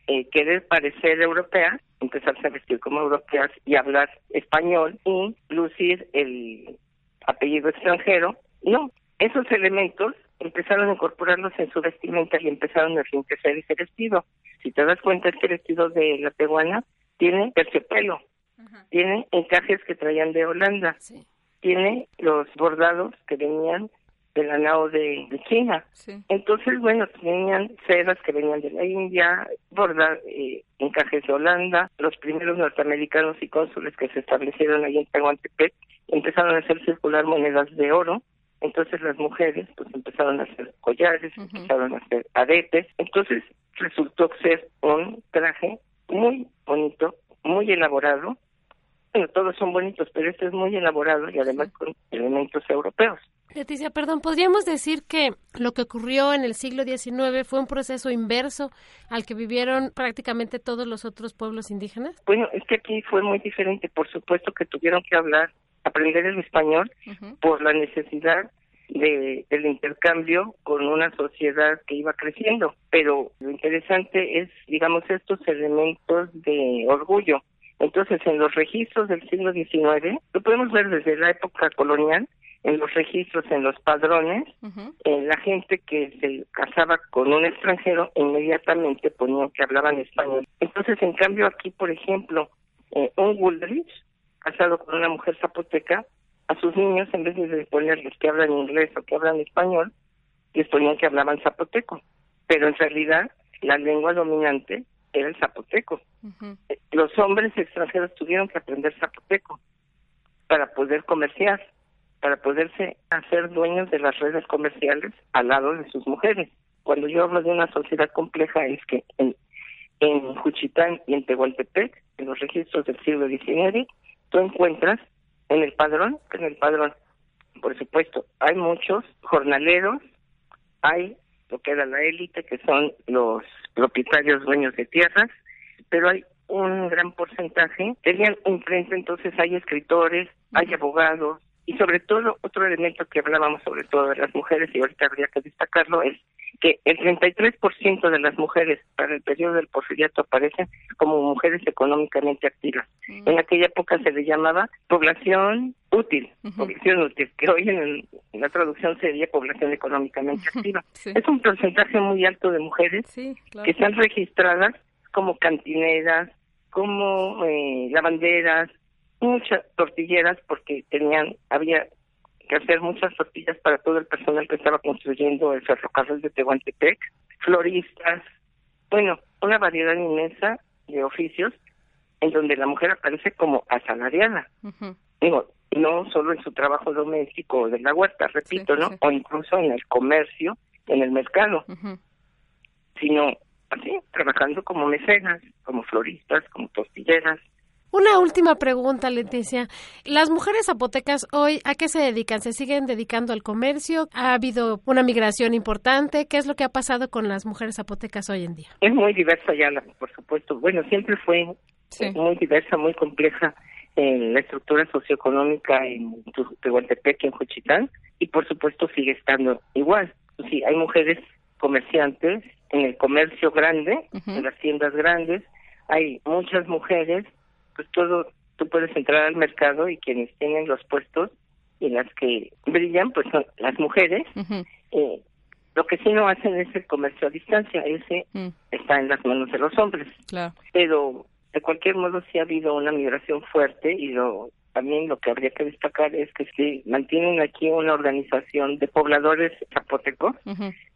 eh, querer parecer europea, empezarse a vestir como europeas y hablar español y lucir el apellido extranjero, no, esos elementos empezaron a incorporarlos en su vestimenta y empezaron a enriquecer ese vestido. Si te das cuenta, este vestido de la peruana tiene terciopelo, tiene encajes que traían de Holanda, tiene los bordados que venían de la nao de, China. Entonces, bueno, tenían sedas que venían de la India, borda, eh, encajes de Holanda, los primeros norteamericanos y cónsules que se establecieron ahí en Tehuantepec empezaron a hacer circular monedas de oro, entonces las mujeres pues empezaron a hacer collares, empezaron a hacer aretes, entonces resultó ser un traje muy bonito, muy elaborado, bueno, todos son bonitos, pero este es muy elaborado y además con elementos europeos. Leticia, perdón, ¿podríamos decir que lo que ocurrió en el siglo XIX fue un proceso inverso al que vivieron prácticamente todos los otros pueblos indígenas? Bueno, es que aquí fue muy diferente. Por supuesto que tuvieron que hablar, aprender el español por la necesidad de, del intercambio con una sociedad que iba creciendo. Pero lo interesante es, digamos, estos elementos de orgullo. Entonces, en los registros del siglo XIX, lo podemos ver desde la época colonial, en los registros, en los padrones, eh, la gente que se casaba con un extranjero inmediatamente ponían que hablaban español. Entonces, en cambio, aquí, por ejemplo, eh, un Woolrich, casado con una mujer zapoteca, a sus niños, en vez de ponerles que hablan inglés o que hablan español, les ponían que hablaban zapoteco. Pero en realidad, la lengua dominante era el zapoteco. Eh, los hombres extranjeros tuvieron que aprender zapoteco para poder comerciar para poderse hacer dueños de las redes comerciales al lado de sus mujeres. Cuando yo hablo de una sociedad compleja es que en, en Juchitán y en Tehuantepec, en los registros del siglo XIX, tú encuentras en el padrón, en el padrón, por supuesto, hay muchos jornaleros, hay lo que era la élite, que son los propietarios dueños de tierras, pero hay un gran porcentaje, tenían un frente, entonces hay escritores, hay abogados, y sobre todo otro elemento que hablábamos sobre todo de las mujeres, y ahorita habría que destacarlo, es que el 33% de las mujeres para el periodo del porfiriato aparecen como mujeres económicamente activas. En aquella época se le llamaba población útil, población útil, que hoy en, la traducción sería población económicamente activa. Es un porcentaje muy alto de mujeres que están registradas como cantineras, como eh, lavanderas, muchas tortilleras porque tenían, había que hacer muchas tortillas para todo el personal que estaba construyendo el ferrocarril de Tehuantepec, floristas, bueno, una variedad inmensa de oficios en donde la mujer aparece como asalariada. Digo, no solo en su trabajo doméstico de la huerta, repito, ¿no? O incluso en el comercio, en el mercado, sino así, trabajando como mecenas, como floristas, como tortilleras, una última pregunta, Leticia. ¿Las mujeres zapotecas hoy a qué se dedican? ¿Se siguen dedicando al comercio? ¿Ha habido una migración importante? ¿Qué es lo que ha pasado con las mujeres zapotecas hoy en día? Es muy diversa ya, por supuesto. Bueno, siempre fue muy diversa, muy compleja en la estructura socioeconómica en Tehuantepec, en Juchitán, y por supuesto sigue estando igual. Sí, hay mujeres comerciantes en el comercio grande, en las tiendas grandes, hay muchas mujeres pues todo, tú puedes entrar al mercado y quienes tienen los puestos y las que brillan, pues son las mujeres. eh, lo que sí no hacen es el comercio a distancia, ese mm. está en las manos de los hombres. Claro. Pero de cualquier modo sí ha habido una migración fuerte y lo también lo que habría que destacar es que se mantienen aquí una organización de pobladores zapotecos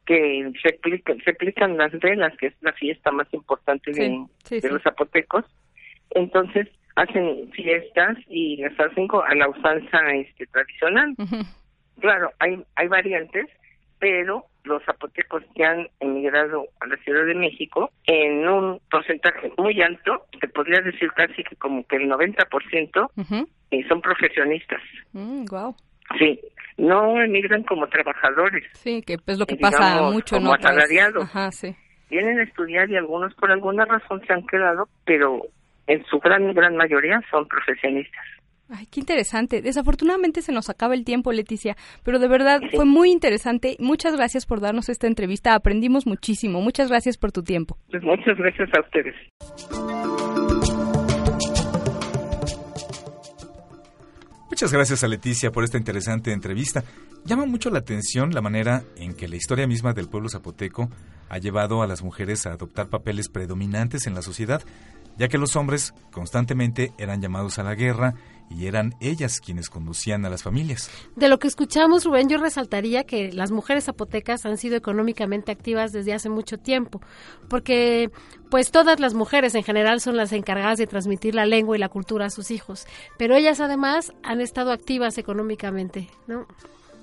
que replican, replican las velas, que es la fiesta más importante de, de los zapotecos, entonces hacen fiestas y las hacen a la usanza este, tradicional. Claro, hay, hay variantes, pero los zapotecos que han emigrado a la Ciudad de México en un porcentaje muy alto, se podría decir casi que como que el 90% y son profesionistas. wow. Mm, sí, no emigran como trabajadores. Sí, que es lo que pasa mucho, como asalariados. Ajá, sí. Vienen a estudiar y algunos por alguna razón se han quedado, pero en su gran, gran mayoría son profesionistas. Ay, qué interesante. Desafortunadamente se nos acaba el tiempo, Leticia, pero de verdad fue muy interesante. Muchas gracias por darnos esta entrevista. Aprendimos muchísimo. Muchas gracias por tu tiempo. Pues muchas gracias a ustedes. Muchas gracias a Leticia por esta interesante entrevista. Llama mucho la atención la manera en que la historia misma del pueblo zapoteco ha llevado a las mujeres a adoptar papeles predominantes en la sociedad, ya que los hombres constantemente eran llamados a la guerra y eran ellas quienes conducían a las familias. De lo que escuchamos, Rubén, yo resaltaría que las mujeres zapotecas han sido económicamente activas desde hace mucho tiempo, porque pues todas las mujeres en general son las encargadas de transmitir la lengua y la cultura a sus hijos, pero ellas además han estado activas económicamente, ¿no?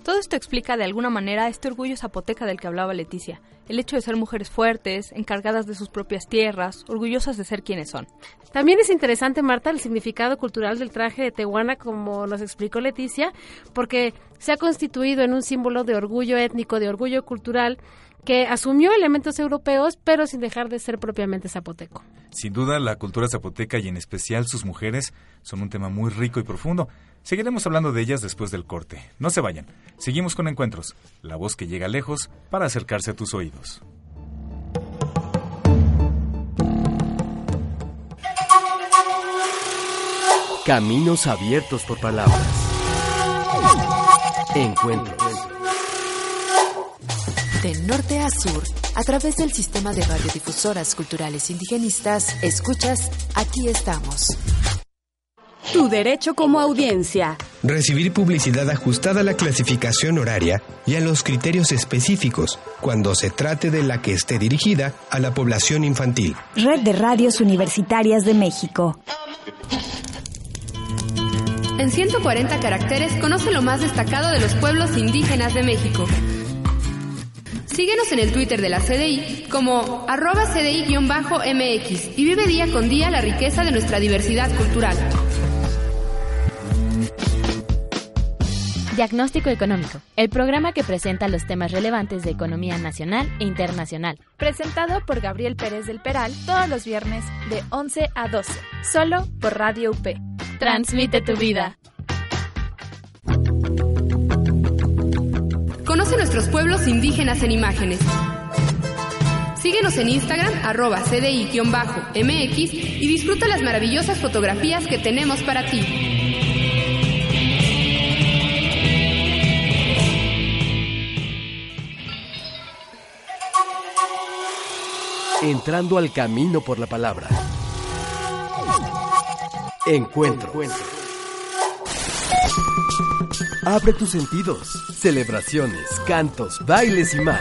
Todo esto explica de alguna manera este orgullo zapoteca del que hablaba Leticia, el hecho de ser mujeres fuertes, encargadas de sus propias tierras, orgullosas de ser quienes son. También es interesante, Marta, el significado cultural del traje de Tehuana, como nos explicó Leticia, porque se ha constituido en un símbolo de orgullo étnico, de orgullo cultural, que asumió elementos europeos, pero sin dejar de ser propiamente zapoteco. Sin duda, la cultura zapoteca y en especial sus mujeres son un tema muy rico y profundo. Seguiremos hablando de ellas después del corte. No se vayan. Seguimos con encuentros. La voz que llega lejos para acercarse a tus oídos. Caminos abiertos por palabras. Encuentros. De norte a sur, a través del sistema de radiodifusoras culturales indigenistas, escuchas Aquí estamos. Tu derecho como audiencia. Recibir publicidad ajustada a la clasificación horaria y a los criterios específicos cuando se trate de la que esté dirigida a la población infantil. Red de Radios Universitarias de México. En 140 caracteres conoce lo más destacado de los pueblos indígenas de México. Síguenos en el Twitter de la CDI como arroba CDI-MX y vive día con día la riqueza de nuestra diversidad cultural. Diagnóstico Económico, el programa que presenta los temas relevantes de economía nacional e internacional. Presentado por Gabriel Pérez del Peral todos los viernes de 11 a 12, solo por Radio UP. Transmite tu vida. Nuestros pueblos indígenas en imágenes. Síguenos en Instagram, arroba CDI-MX y disfruta las maravillosas fotografías que tenemos para ti. Entrando al camino por la palabra. Encuentro. Abre tus sentidos. Celebraciones, cantos, bailes y más.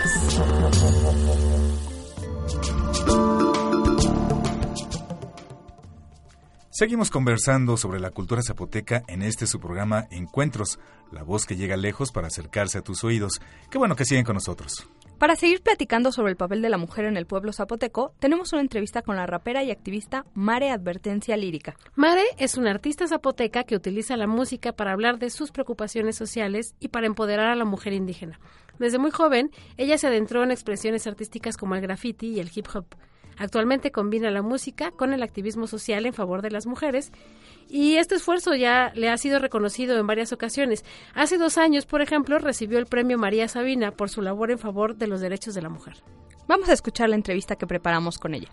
Seguimos conversando sobre la cultura zapoteca en este su programa Encuentros, la voz que llega lejos para acercarse a tus oídos. Qué bueno que siguen con nosotros. Para seguir platicando sobre el papel de la mujer en el pueblo zapoteco, tenemos una entrevista con la rapera y activista Mare Advertencia Lírica. Mare es una artista zapoteca que utiliza la música para hablar de sus preocupaciones sociales y para empoderar a la mujer indígena. Desde muy joven, ella se adentró en expresiones artísticas como el graffiti y el hip hop. Actualmente combina la música con el activismo social en favor de las mujeres y este esfuerzo ya le ha sido reconocido en varias ocasiones. Hace dos años, por ejemplo, recibió el premio María Sabina por su labor en favor de los derechos de la mujer. Vamos a escuchar la entrevista que preparamos con ella.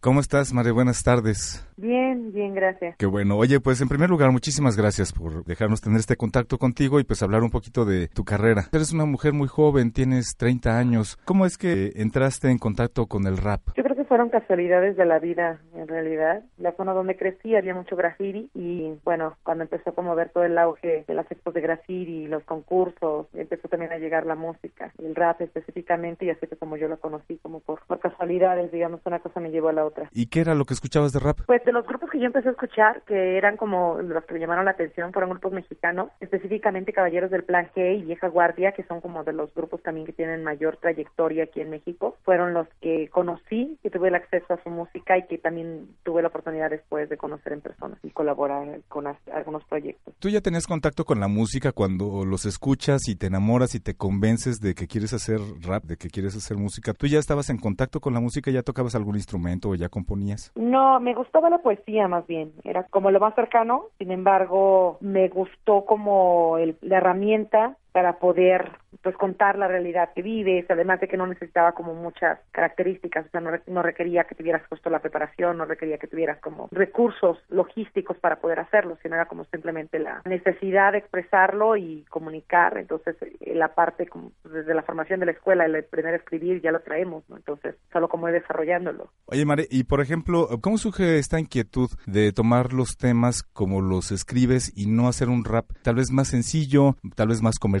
¿Cómo estás, María? Buenas tardes. Bien, bien, gracias. Qué bueno. Oye, pues en primer lugar, muchísimas gracias por dejarnos tener este contacto contigo y pues hablar un poquito de tu carrera. Eres una mujer muy joven, tienes 30 años. ¿Cómo es que entraste en contacto con el rap? Yo creo fueron casualidades de la vida, en realidad. La zona donde crecí había mucho graffiti y bueno, cuando empezó como a ver todo el auge de las expos de graffiti, los concursos, empezó también a llegar la música, el rap específicamente y así que como yo lo conocí, como por, por casualidades, digamos, una cosa me llevó a la otra. ¿Y qué era lo que escuchabas de rap? Pues de los grupos que yo empecé a escuchar, que eran como los que me llamaron la atención, fueron grupos mexicanos, específicamente Caballeros del Plan G y Vieja Guardia, que son como de los grupos también que tienen mayor trayectoria aquí en México. Fueron los que conocí, que tuve el acceso a su música y que también tuve la oportunidad después de conocer en persona y colaborar con algunos proyectos. ¿Tú ya tenías contacto con la música cuando los escuchas y te enamoras y te convences de que quieres hacer rap, de que quieres hacer música? ¿Tú ya estabas en contacto con la música, ya tocabas algún instrumento o ya componías? No, me gustaba la poesía más bien, era como lo más cercano, sin embargo, me gustó como el, la herramienta para poder pues contar la realidad que vives, además de que no necesitaba como muchas características, o sea, no, no requería que tuvieras puesto la preparación, no requería que tuvieras como recursos logísticos para poder hacerlo, sino era como simplemente la necesidad de expresarlo y comunicar, entonces eh, la parte como desde la formación de la escuela, el aprender a escribir ya lo traemos, ¿no? Entonces, solo como ir desarrollándolo. Oye, Mare, y por ejemplo, ¿cómo surge esta inquietud de tomar los temas como los escribes y no hacer un rap tal vez más sencillo, tal vez más comercial,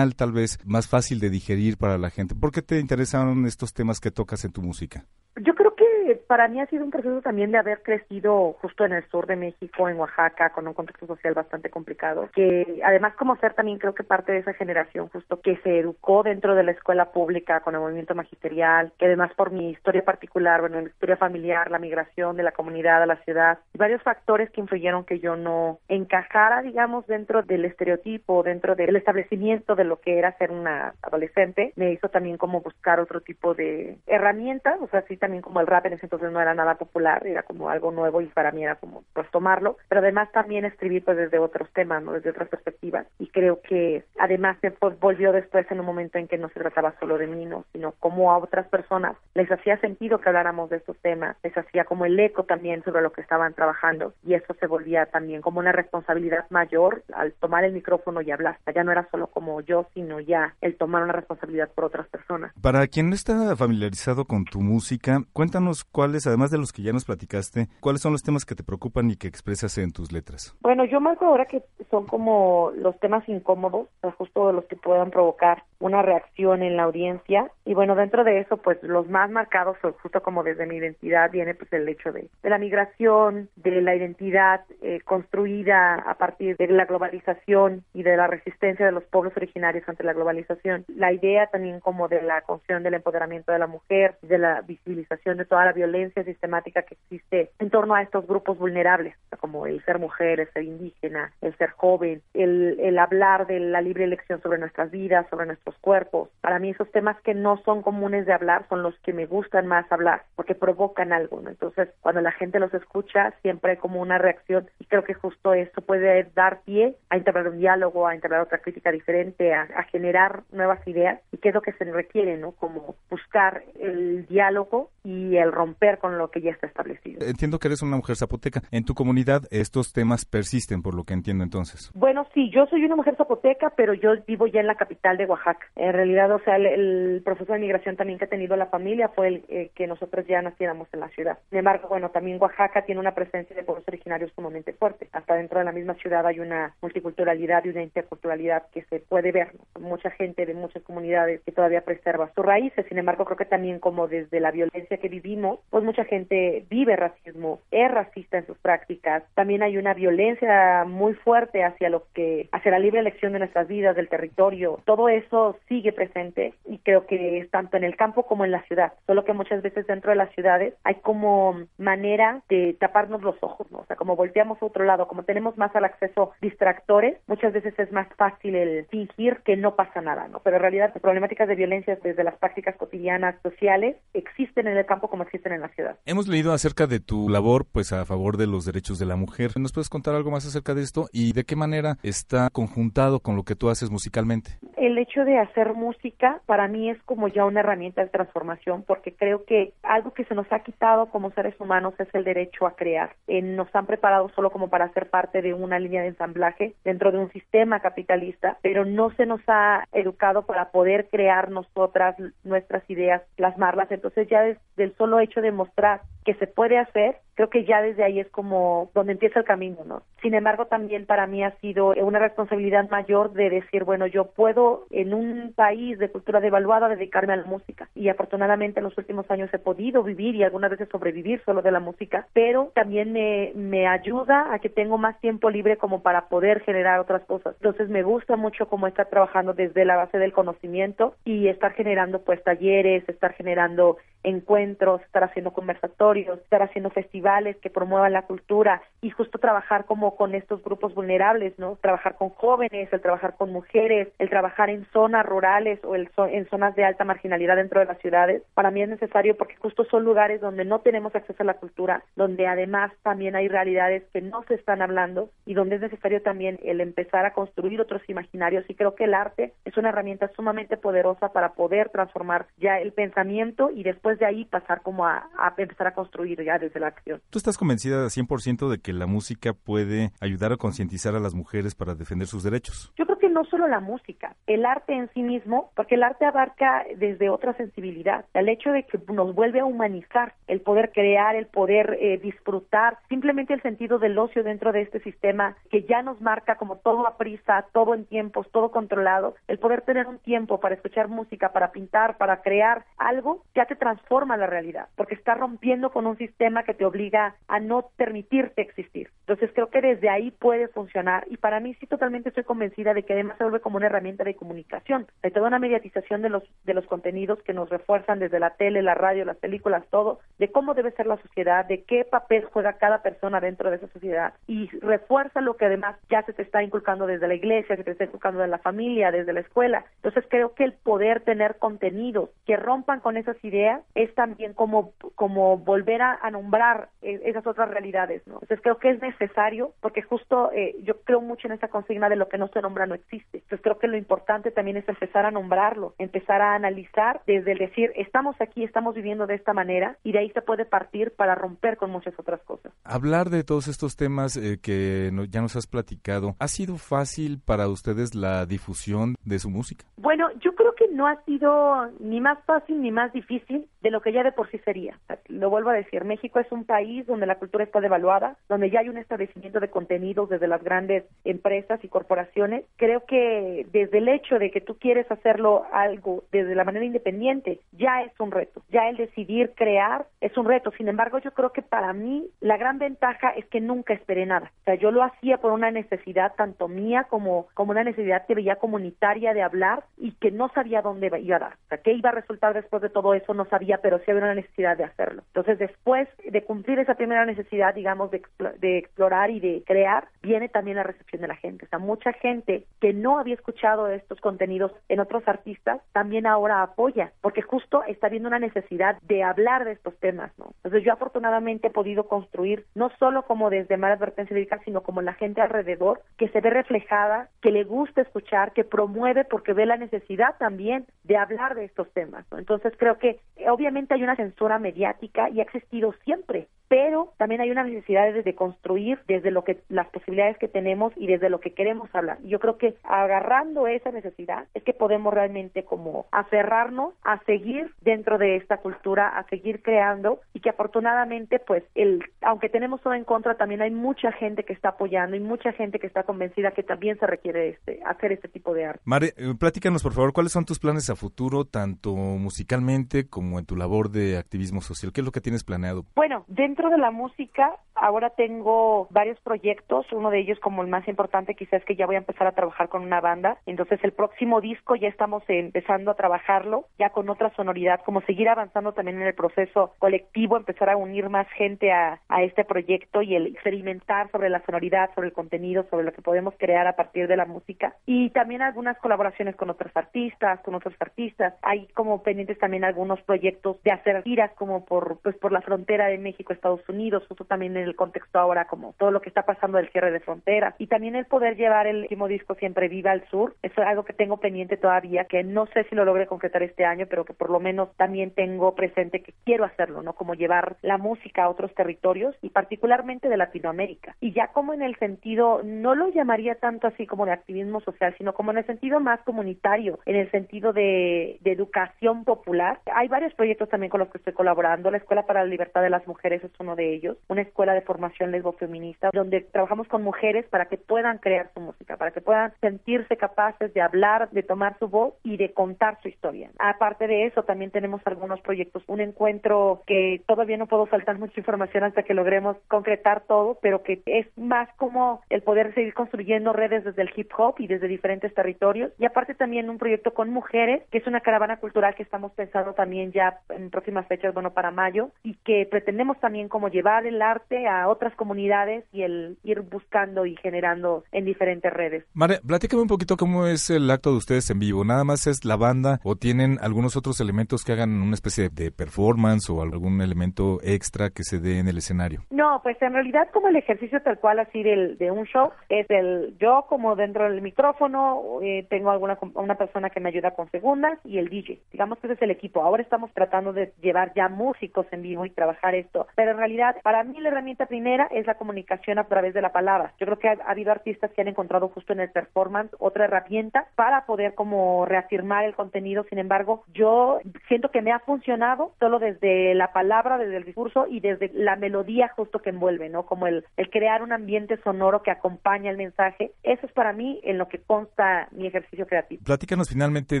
tal vez más fácil de digerir para la gente? ¿Por qué te interesaron estos temas que tocas en tu música? Yo creo que para mí ha sido un proceso también de haber crecido justo en el sur de México, en Oaxaca, con un contexto social bastante complicado, que además como ser también creo que parte de esa generación justo que se educó dentro de la escuela pública con el movimiento magisterial, que además por mi historia particular, bueno, mi historia familiar, la migración de la comunidad a la ciudad, varios factores que influyeron que yo no encajara, digamos, dentro del estereotipo, dentro del establecimiento de lo que era ser una adolescente, me hizo también como buscar otro tipo de herramientas, o sea, así también como el rap en ese entonces no era nada popular, era como algo nuevo y para mí era como pues tomarlo, pero además también escribir pues desde otros temas, ¿no? desde otras perspectivas y creo que además se volvió después en un momento en que no se trataba solo de mí, ¿no? sino como a otras personas les hacía sentido que habláramos de estos temas, les hacía como el eco también sobre lo que estaban trabajando y eso se volvía también como una responsabilidad mayor al tomar el micrófono y hablar, ya no era solo como yo, sino ya el tomar una responsabilidad por otras personas. Para quien no está familiarizado con tu música, cuéntanos cuáles, además de los que ya nos platicaste, cuáles son los temas que te preocupan y que expresas en tus letras. Bueno, yo marco ahora que son como los temas incómodos, justo los que puedan provocar una reacción en la audiencia. Y bueno, dentro de eso, pues los más marcados, justo como desde mi identidad, viene pues el hecho de, de la migración, de la identidad eh, construida a partir de la globalización y de la resistencia de los pueblos originarios ante la globalización. La idea también como de la construcción del empoderamiento de la mujer, de la visibilización de toda la violencia sistemática que existe en torno a estos grupos vulnerables, como el ser mujer, el ser indígena, el ser joven, el, el hablar de la libre elección sobre nuestras vidas, sobre nuestros cuerpos. Para mí esos temas que no son comunes de hablar son los que me gustan más hablar, porque provocan algo, ¿no? Entonces, cuando la gente los escucha, siempre hay como una reacción y creo que justo esto puede dar pie a integrar un diálogo, a integrar otra crítica diferente, a, a generar nuevas ideas y qué es lo que se requiere, ¿no? Como buscar el diálogo y el romper con lo que ya está establecido. Entiendo que eres una mujer zapoteca. En tu comunidad estos temas persisten, por lo que entiendo entonces. Bueno, sí, yo soy una mujer zapoteca, pero yo vivo ya en la capital de Oaxaca. En realidad, o sea, el, el proceso de migración también que ha tenido la familia fue el eh, que nosotros ya naciéramos en la ciudad. Sin embargo, bueno, también Oaxaca tiene una presencia de pueblos originarios sumamente fuerte. Hasta dentro de la misma ciudad hay una multiculturalidad y una interculturalidad que se puede ver. ¿no? Mucha gente de muchas comunidades que todavía preserva sus raíces. Sin embargo, creo que también como desde la violencia que vivimos, pues mucha gente vive racismo, es racista en sus prácticas. También hay una violencia muy fuerte hacia lo que, hacia la libre elección de nuestras vidas, del territorio. Todo eso sigue presente y creo que es tanto en el campo como en la ciudad. Solo que muchas veces dentro de las ciudades hay como manera de taparnos los ojos, ¿no? O sea, como volteamos a otro lado, como tenemos más al acceso distractores, muchas veces es más fácil el fingir que no pasa nada, ¿no? Pero en realidad las problemáticas de violencia desde las prácticas cotidianas, sociales, existen en el campo como existen en la ciudad. Hemos leído acerca de tu labor pues a favor de los derechos de la mujer. ¿Nos puedes contar algo más acerca de esto y de qué manera está conjuntado con lo que tú haces musicalmente? El hecho de hacer música para mí es como ya una herramienta de transformación porque creo que algo que se nos ha quitado como seres humanos es el derecho a crear. Eh, nos han preparado solo como para ser parte de una línea de ensamblaje dentro de un sistema capitalista, pero no se nos ha educado para poder crear nosotras nuestras ideas, plasmarlas. Entonces ya desde el solo hecho de mostrar que se puede hacer, creo que ya desde ahí es como donde empieza el camino, ¿no? Sin embargo, también para mí ha sido una responsabilidad mayor de decir, bueno, yo puedo en un país de cultura devaluada dedicarme a la música y afortunadamente en los últimos años he podido vivir y algunas veces sobrevivir solo de la música, pero también me, ayuda a que tengo más tiempo libre como para poder generar otras cosas. Entonces me gusta mucho cómo estar trabajando desde la base del conocimiento y estar generando pues talleres, estar generando encuentros, estar haciendo conversatorios, estar haciendo festivales que promuevan la cultura y justo trabajar como con estos grupos vulnerables, ¿no? Trabajar con jóvenes, el trabajar con mujeres, el trabajar en zonas rurales o el en zonas de alta marginalidad dentro de las ciudades. Para mí es necesario porque justo son lugares donde no tenemos acceso a la cultura, donde además también hay realidades que no se están hablando y donde es necesario también el empezar a construir otros imaginarios y creo que el arte es una herramienta sumamente poderosa para poder transformar ya el pensamiento y después de ahí pasar como a, a empezar a construir ya desde la acción. ¿Tú estás convencida de 100% de que la música puede ayudar a concientizar a las mujeres para defender sus derechos? Yo creo que no solo la música, el arte en sí mismo, porque el arte abarca desde otra sensibilidad, el hecho de que nos vuelve a humanizar, el poder crear, el poder eh, disfrutar, simplemente el sentido del ocio dentro de este sistema que ya nos marca como todo a prisa, todo en tiempos, todo controlado, el poder tener un tiempo para escuchar música, para pintar, para crear algo, ya te transforma la realidad, porque está rompiendo con un sistema que te obliga a no permitirte existir. Entonces creo que desde ahí puede funcionar y para mí sí totalmente estoy convencida de que además se vuelve como una herramienta de comunicación, de toda una mediatización de los de los contenidos que nos refuerzan desde la tele, la radio, las películas, todo, de cómo debe ser la sociedad, de qué papel juega cada persona dentro de esa sociedad y refuerza lo que además ya se te está inculcando desde la iglesia, se te está inculcando de la familia, desde la escuela. Entonces creo que el poder tener contenidos que rompan con esas ideas es también como como volver a, nombrar esas otras realidades, ¿no? Entonces creo que es necesario porque justo eh, yo creo mucho en esta consigna de lo que no se nombra no existe. Entonces creo que lo importante también es empezar a nombrarlo, empezar a analizar desde el decir estamos aquí, estamos viviendo de esta manera y de ahí se puede partir para romper con muchas otras cosas. Hablar de todos estos temas eh, que no, ya nos has platicado, ¿ha sido fácil para ustedes la difusión de su música? Bueno, yo creo que no ha sido ni más fácil ni más difícil de lo que ya de por sí sería. Lo vuelvo a decir, México es un país donde la cultura está devaluada, donde ya hay un establecimiento de contenidos desde las grandes empresas y corporaciones. Creo que desde el hecho de que tú quieres hacerlo algo desde la manera independiente, ya es un reto. Ya el decidir crear es un reto. Sin embargo, yo creo que para mí la gran ventaja es que nunca esperé nada. O sea, yo lo hacía por una necesidad tanto mía como, como una necesidad que veía comunitaria de hablar y que no sabía dónde iba a dar. O sea, qué iba a resultar después de todo eso no sabía, pero sí había una necesidad de hacerlo. Entonces, después de cumplir esa primera necesidad, digamos, de, de explorar y de crear, viene también la recepción de la gente. O sea, mucha gente que no había escuchado estos contenidos en otros artistas, también ahora apoya, porque justo está viendo una necesidad de hablar de estos temas, ¿no? Entonces, yo afortunadamente he podido construir, no solo como desde Mala Advertencia Lírica, sino como la gente alrededor, que se ve reflejada, que le gusta escuchar, que promueve porque ve la necesidad también de hablar de estos temas, ¿no? Entonces, creo que obviamente hay una censura mediática y ha existido siempre, pero también hay una necesidad de, construir desde lo que las posibilidades que tenemos y desde lo que queremos hablar. Yo creo que agarrando esa necesidad es que podemos realmente como aferrarnos a seguir dentro de esta cultura, a seguir creando y que afortunadamente pues el aunque tenemos todo en contra también hay mucha gente que está apoyando y mucha gente que está convencida que también se requiere este hacer este tipo de arte. Mare, eh, platícanos por favor cuáles son tus planes a futuro tanto musicalmente como en tu labor de activismo social. ¿Qué es lo que tienes planeado? Bueno, dentro de la música, ahora tengo varios proyectos, uno de ellos como el más importante quizás es que ya voy a empezar a trabajar con una banda, entonces el próximo disco ya estamos empezando a trabajarlo, ya con otra sonoridad, como seguir avanzando también en el proceso colectivo, empezar a unir más gente a, a este proyecto y el experimentar sobre la sonoridad, sobre el contenido, sobre lo que podemos crear a partir de la música. Y también algunas colaboraciones con otros artistas, con otros artistas, hay como pendientes también algunos proyectos de hacer giras como por pues por la frontera de México, Estados Unidos, justo también en el contexto ahora como todo lo que está pasando del cierre de fronteras y también el poder llevar el último disco siempre viva al sur, eso es algo que tengo pendiente todavía, que no sé si lo logré concretar este año, pero que por lo menos también tengo presente que quiero hacerlo, ¿no? Como llevar la música a otros territorios y particularmente de Latinoamérica. Y ya como en el sentido, no lo llamaría tanto así como de activismo social, sino como en el sentido más comunitario, en el sentido de, de educación popular. Hay varios proyectos también con los que estoy colaborando. La Escuela para la Libertad de las Mujeres es uno de ellos, una escuela de formación lesbofeminista, donde trabajamos con mujeres para que puedan crear su música, para que puedan sentirse capaces de hablar, de tomar su voz y de contar su historia. Aparte de eso, también tenemos algunos proyectos, un encuentro que todavía no puedo faltar mucha información hasta que logremos concretar todo, pero que es más como el poder seguir construyendo redes desde el hip hop y desde diferentes territorios. Y aparte también un proyecto con mujeres, que es una caravana cultural que estamos pensando también ya en próximas fechas, bueno, para mayo, y que pretendemos también como llevar el arte a otras comunidades y el ir buscando y generando en diferentes redes. María, platícame un poquito cómo es el acto de ustedes en vivo. ¿Nada más es la banda o tienen algunos otros elementos que hagan una especie de performance o algún elemento extra que se dé en el escenario? No, pues en realidad como el ejercicio tal cual así del, de un show es el yo como dentro del micrófono, eh, tengo alguna una persona que me ayuda con segundas y el DJ. Digamos que ese es el equipo. Ahora estamos tratando de llevar ya músicos en vivo y trabajar esto, pero en realidad para mí la herramienta primera es la comunicación a través de la palabra. Yo creo que ha, habido artistas que han encontrado justo en el performance otra herramienta para poder como reafirmar el contenido. Sin embargo, yo siento que me ha funcionado solo desde la palabra, desde el discurso y desde la melodía justo que envuelve, ¿no? Como el, el crear un ambiente sonoro que acompaña el mensaje. Eso es para mí en lo que consta mi ejercicio creativo. Platícanos finalmente,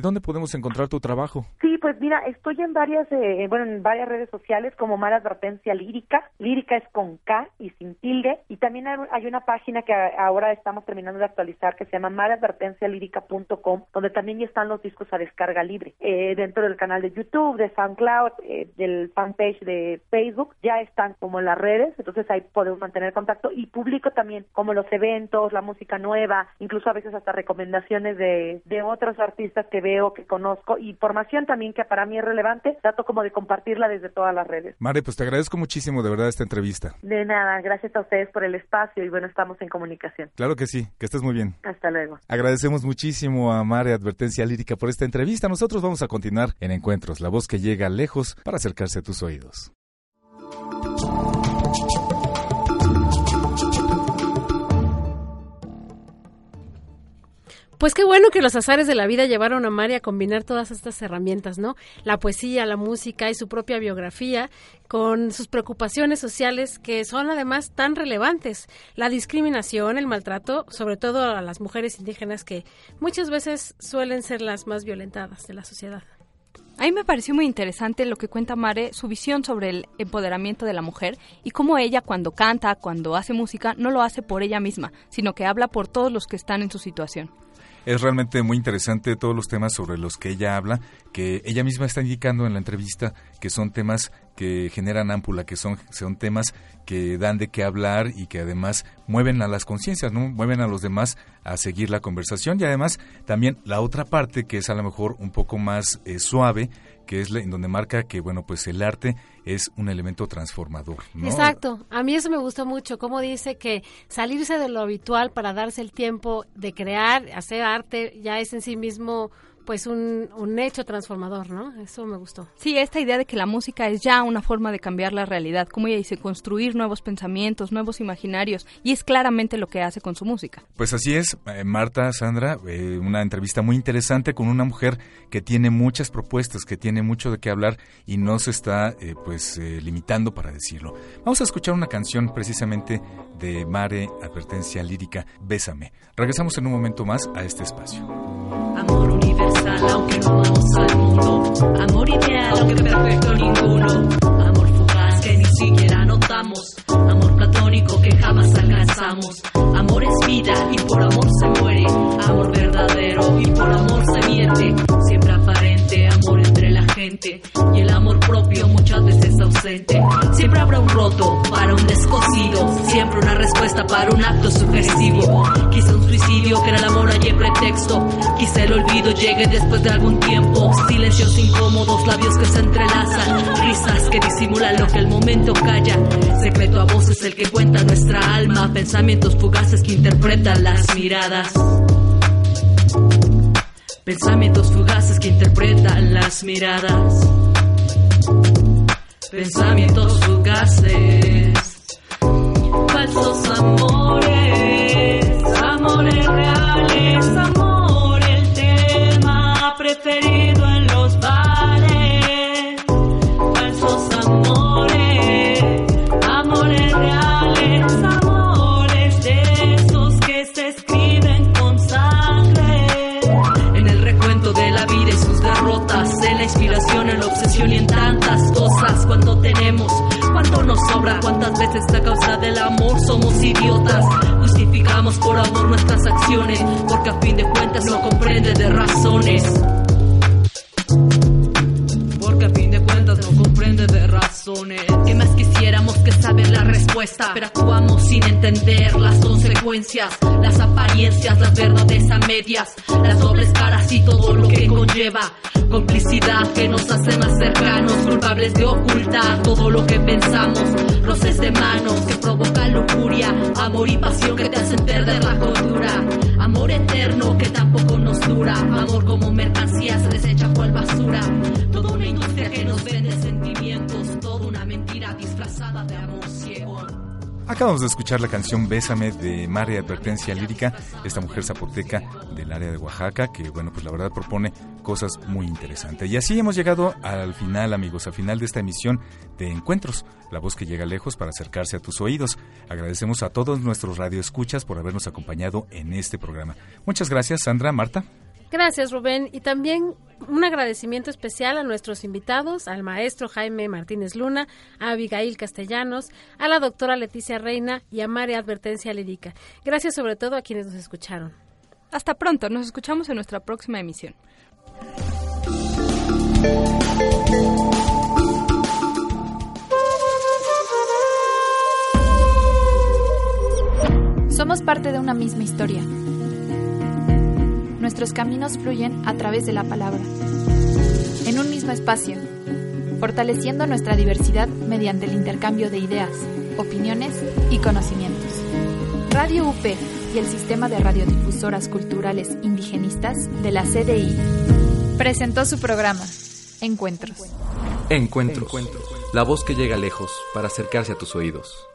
¿dónde podemos encontrar tu trabajo? Sí, pues mira, estoy en varias, eh, bueno, en varias redes sociales como Mala Advertencia Lírica. Lírica es con K y sin tilde. Y también hay una página que ahora estamos terminando de actualizar que se llama maladvertencialírica.com, donde también ya están los discos a descarga libre. Eh, dentro del canal de YouTube, de SoundCloud, eh, del fanpage de Facebook, ya están como en las redes, entonces ahí podemos mantener contacto y publico también como los eventos, la música nueva, incluso a veces hasta recomendaciones de, de otros artistas que veo, que conozco, información también que para mí es relevante, trato como de compartirla desde todas las redes. Mare, pues te agradezco muchísimo de verdad esta entrevista. De nada, gracias a ustedes por el espacio y bueno, estamos en comunicación. Claro que sí, que estés muy bien. Hasta luego. Agradecemos muchísimo a Mare Advertencia Lírica por esta entrevista. Nosotros vamos a continuar en Encuentros, la voz que llega lejos para acercarse a tus oídos. Pues qué bueno que los azares de la vida llevaron a Mari a combinar todas estas herramientas, ¿no? La poesía, la música y su propia biografía con sus preocupaciones sociales que son además tan relevantes. La discriminación, el maltrato, sobre todo a las mujeres indígenas que muchas veces suelen ser las más violentadas de la sociedad. A mí me pareció muy interesante lo que cuenta Mare, su visión sobre el empoderamiento de la mujer y cómo ella cuando canta, cuando hace música, no lo hace por ella misma, sino que habla por todos los que están en su situación. Es realmente muy interesante todos los temas sobre los que ella habla, que ella misma está indicando en la entrevista que son temas que generan ámpula, que son, son temas que dan de qué hablar y que además mueven a las conciencias, ¿no? mueven a los demás a seguir la conversación y además también la otra parte que es a lo mejor un poco más eh, suave, que es en donde marca que bueno pues el arte es un elemento transformador. Exacto, a mí eso me gusta mucho, como dice que salirse de lo habitual para darse el tiempo de crear, hacer arte, ya es en sí mismo pues un, un, hecho transformador, ¿no? Eso me gustó. Sí, esta idea de que la música es ya una forma de cambiar la realidad, como ella dice, construir nuevos pensamientos, nuevos imaginarios, y es claramente lo que hace con su música. Pues así es, eh, Marta, Sandra, eh, una entrevista muy interesante con una mujer que tiene muchas propuestas, que tiene mucho de qué hablar y no se está eh, pues limitando para decirlo. Vamos a escuchar una canción precisamente de Mare, Advertencia Lírica, Bésame. Regresamos en un momento más a este espacio. Amor universal, aunque no vamos al mundo. Amor ideal, aunque perfecto ninguno. Amor fugaz que ni siquiera notamos. Amor platónico que jamás alcanzamos. Amor es vida y por amor se muere. Amor verdadero y por amor se miente. Siempre la Y el amor propio muchas veces ausente. Siempre habrá un roto para un descosido. Siempre una respuesta para un acto sugestivo. Quizá un suicidio que era el amor allí pretexto. Quizá el olvido llegue después de algún tiempo. Silencios incómodos, labios que se entrelazan. Risas que disimulan lo que el momento calla. Secreto a voces el que cuenta nuestra alma. Pensamientos fugaces que interpretan las miradas. Pensamientos fugaces que interpretan las miradas. Pensamientos fugaces. Falsos amores. Inspiración, en la obsesión y en tantas cosas. Cuánto tenemos, cuánto nos sobra. Cuántas veces a causa del amor somos idiotas. Justificamos por amor nuestras acciones. Porque a fin de cuentas no comprende de razones. Porque a fin de cuentas no comprende de razones. ¿Qué más quisiéramos que saber la respuesta? Pero actuamos sin entender las consecuencias, las apariencias, las verdades a medias, las dobles caras y todo lo que conlleva. Complicidad que nos hace más cercanos, culpables de ocultar todo lo que pensamos. Roces de manos que provocan lujuria, amor y pasión que te hacen perder la cordura. Amor eterno que tampoco nos dura, amor como mercancía se desecha cual basura. Toda una industria que nos vende sentimientos, toda una mentira disfrazada de amor ciego. Acabamos de escuchar la canción Bésame de Mare Advertencia Lírica, esta mujer zapoteca del área de Oaxaca, que bueno, pues la verdad propone cosas muy interesantes. Y así hemos llegado al final, amigos, al final de esta emisión de Encuentros, la voz que llega lejos para acercarse a tus oídos. Agradecemos a todos nuestros radioescuchas por habernos acompañado en este programa. Muchas gracias, Sandra, Marta. Gracias, Rubén. Y también un agradecimiento especial a nuestros invitados, al maestro Jaime Martínez Luna, a Abigail Castellanos, a la doctora Leticia Reina y a María Advertencia Lírica. Gracias sobre todo a quienes nos escucharon. Hasta pronto, nos escuchamos en nuestra próxima emisión. Somos parte de una misma historia. Nuestros caminos fluyen a través de la palabra. En un mismo espacio, fortaleciendo nuestra diversidad mediante el intercambio de ideas, opiniones y conocimientos. Radio UP y el Sistema de Radiodifusoras Culturales Indigenistas de la CDI presentó su programa, Encuentros. Encuentros. La voz que llega lejos para acercarse a tus oídos.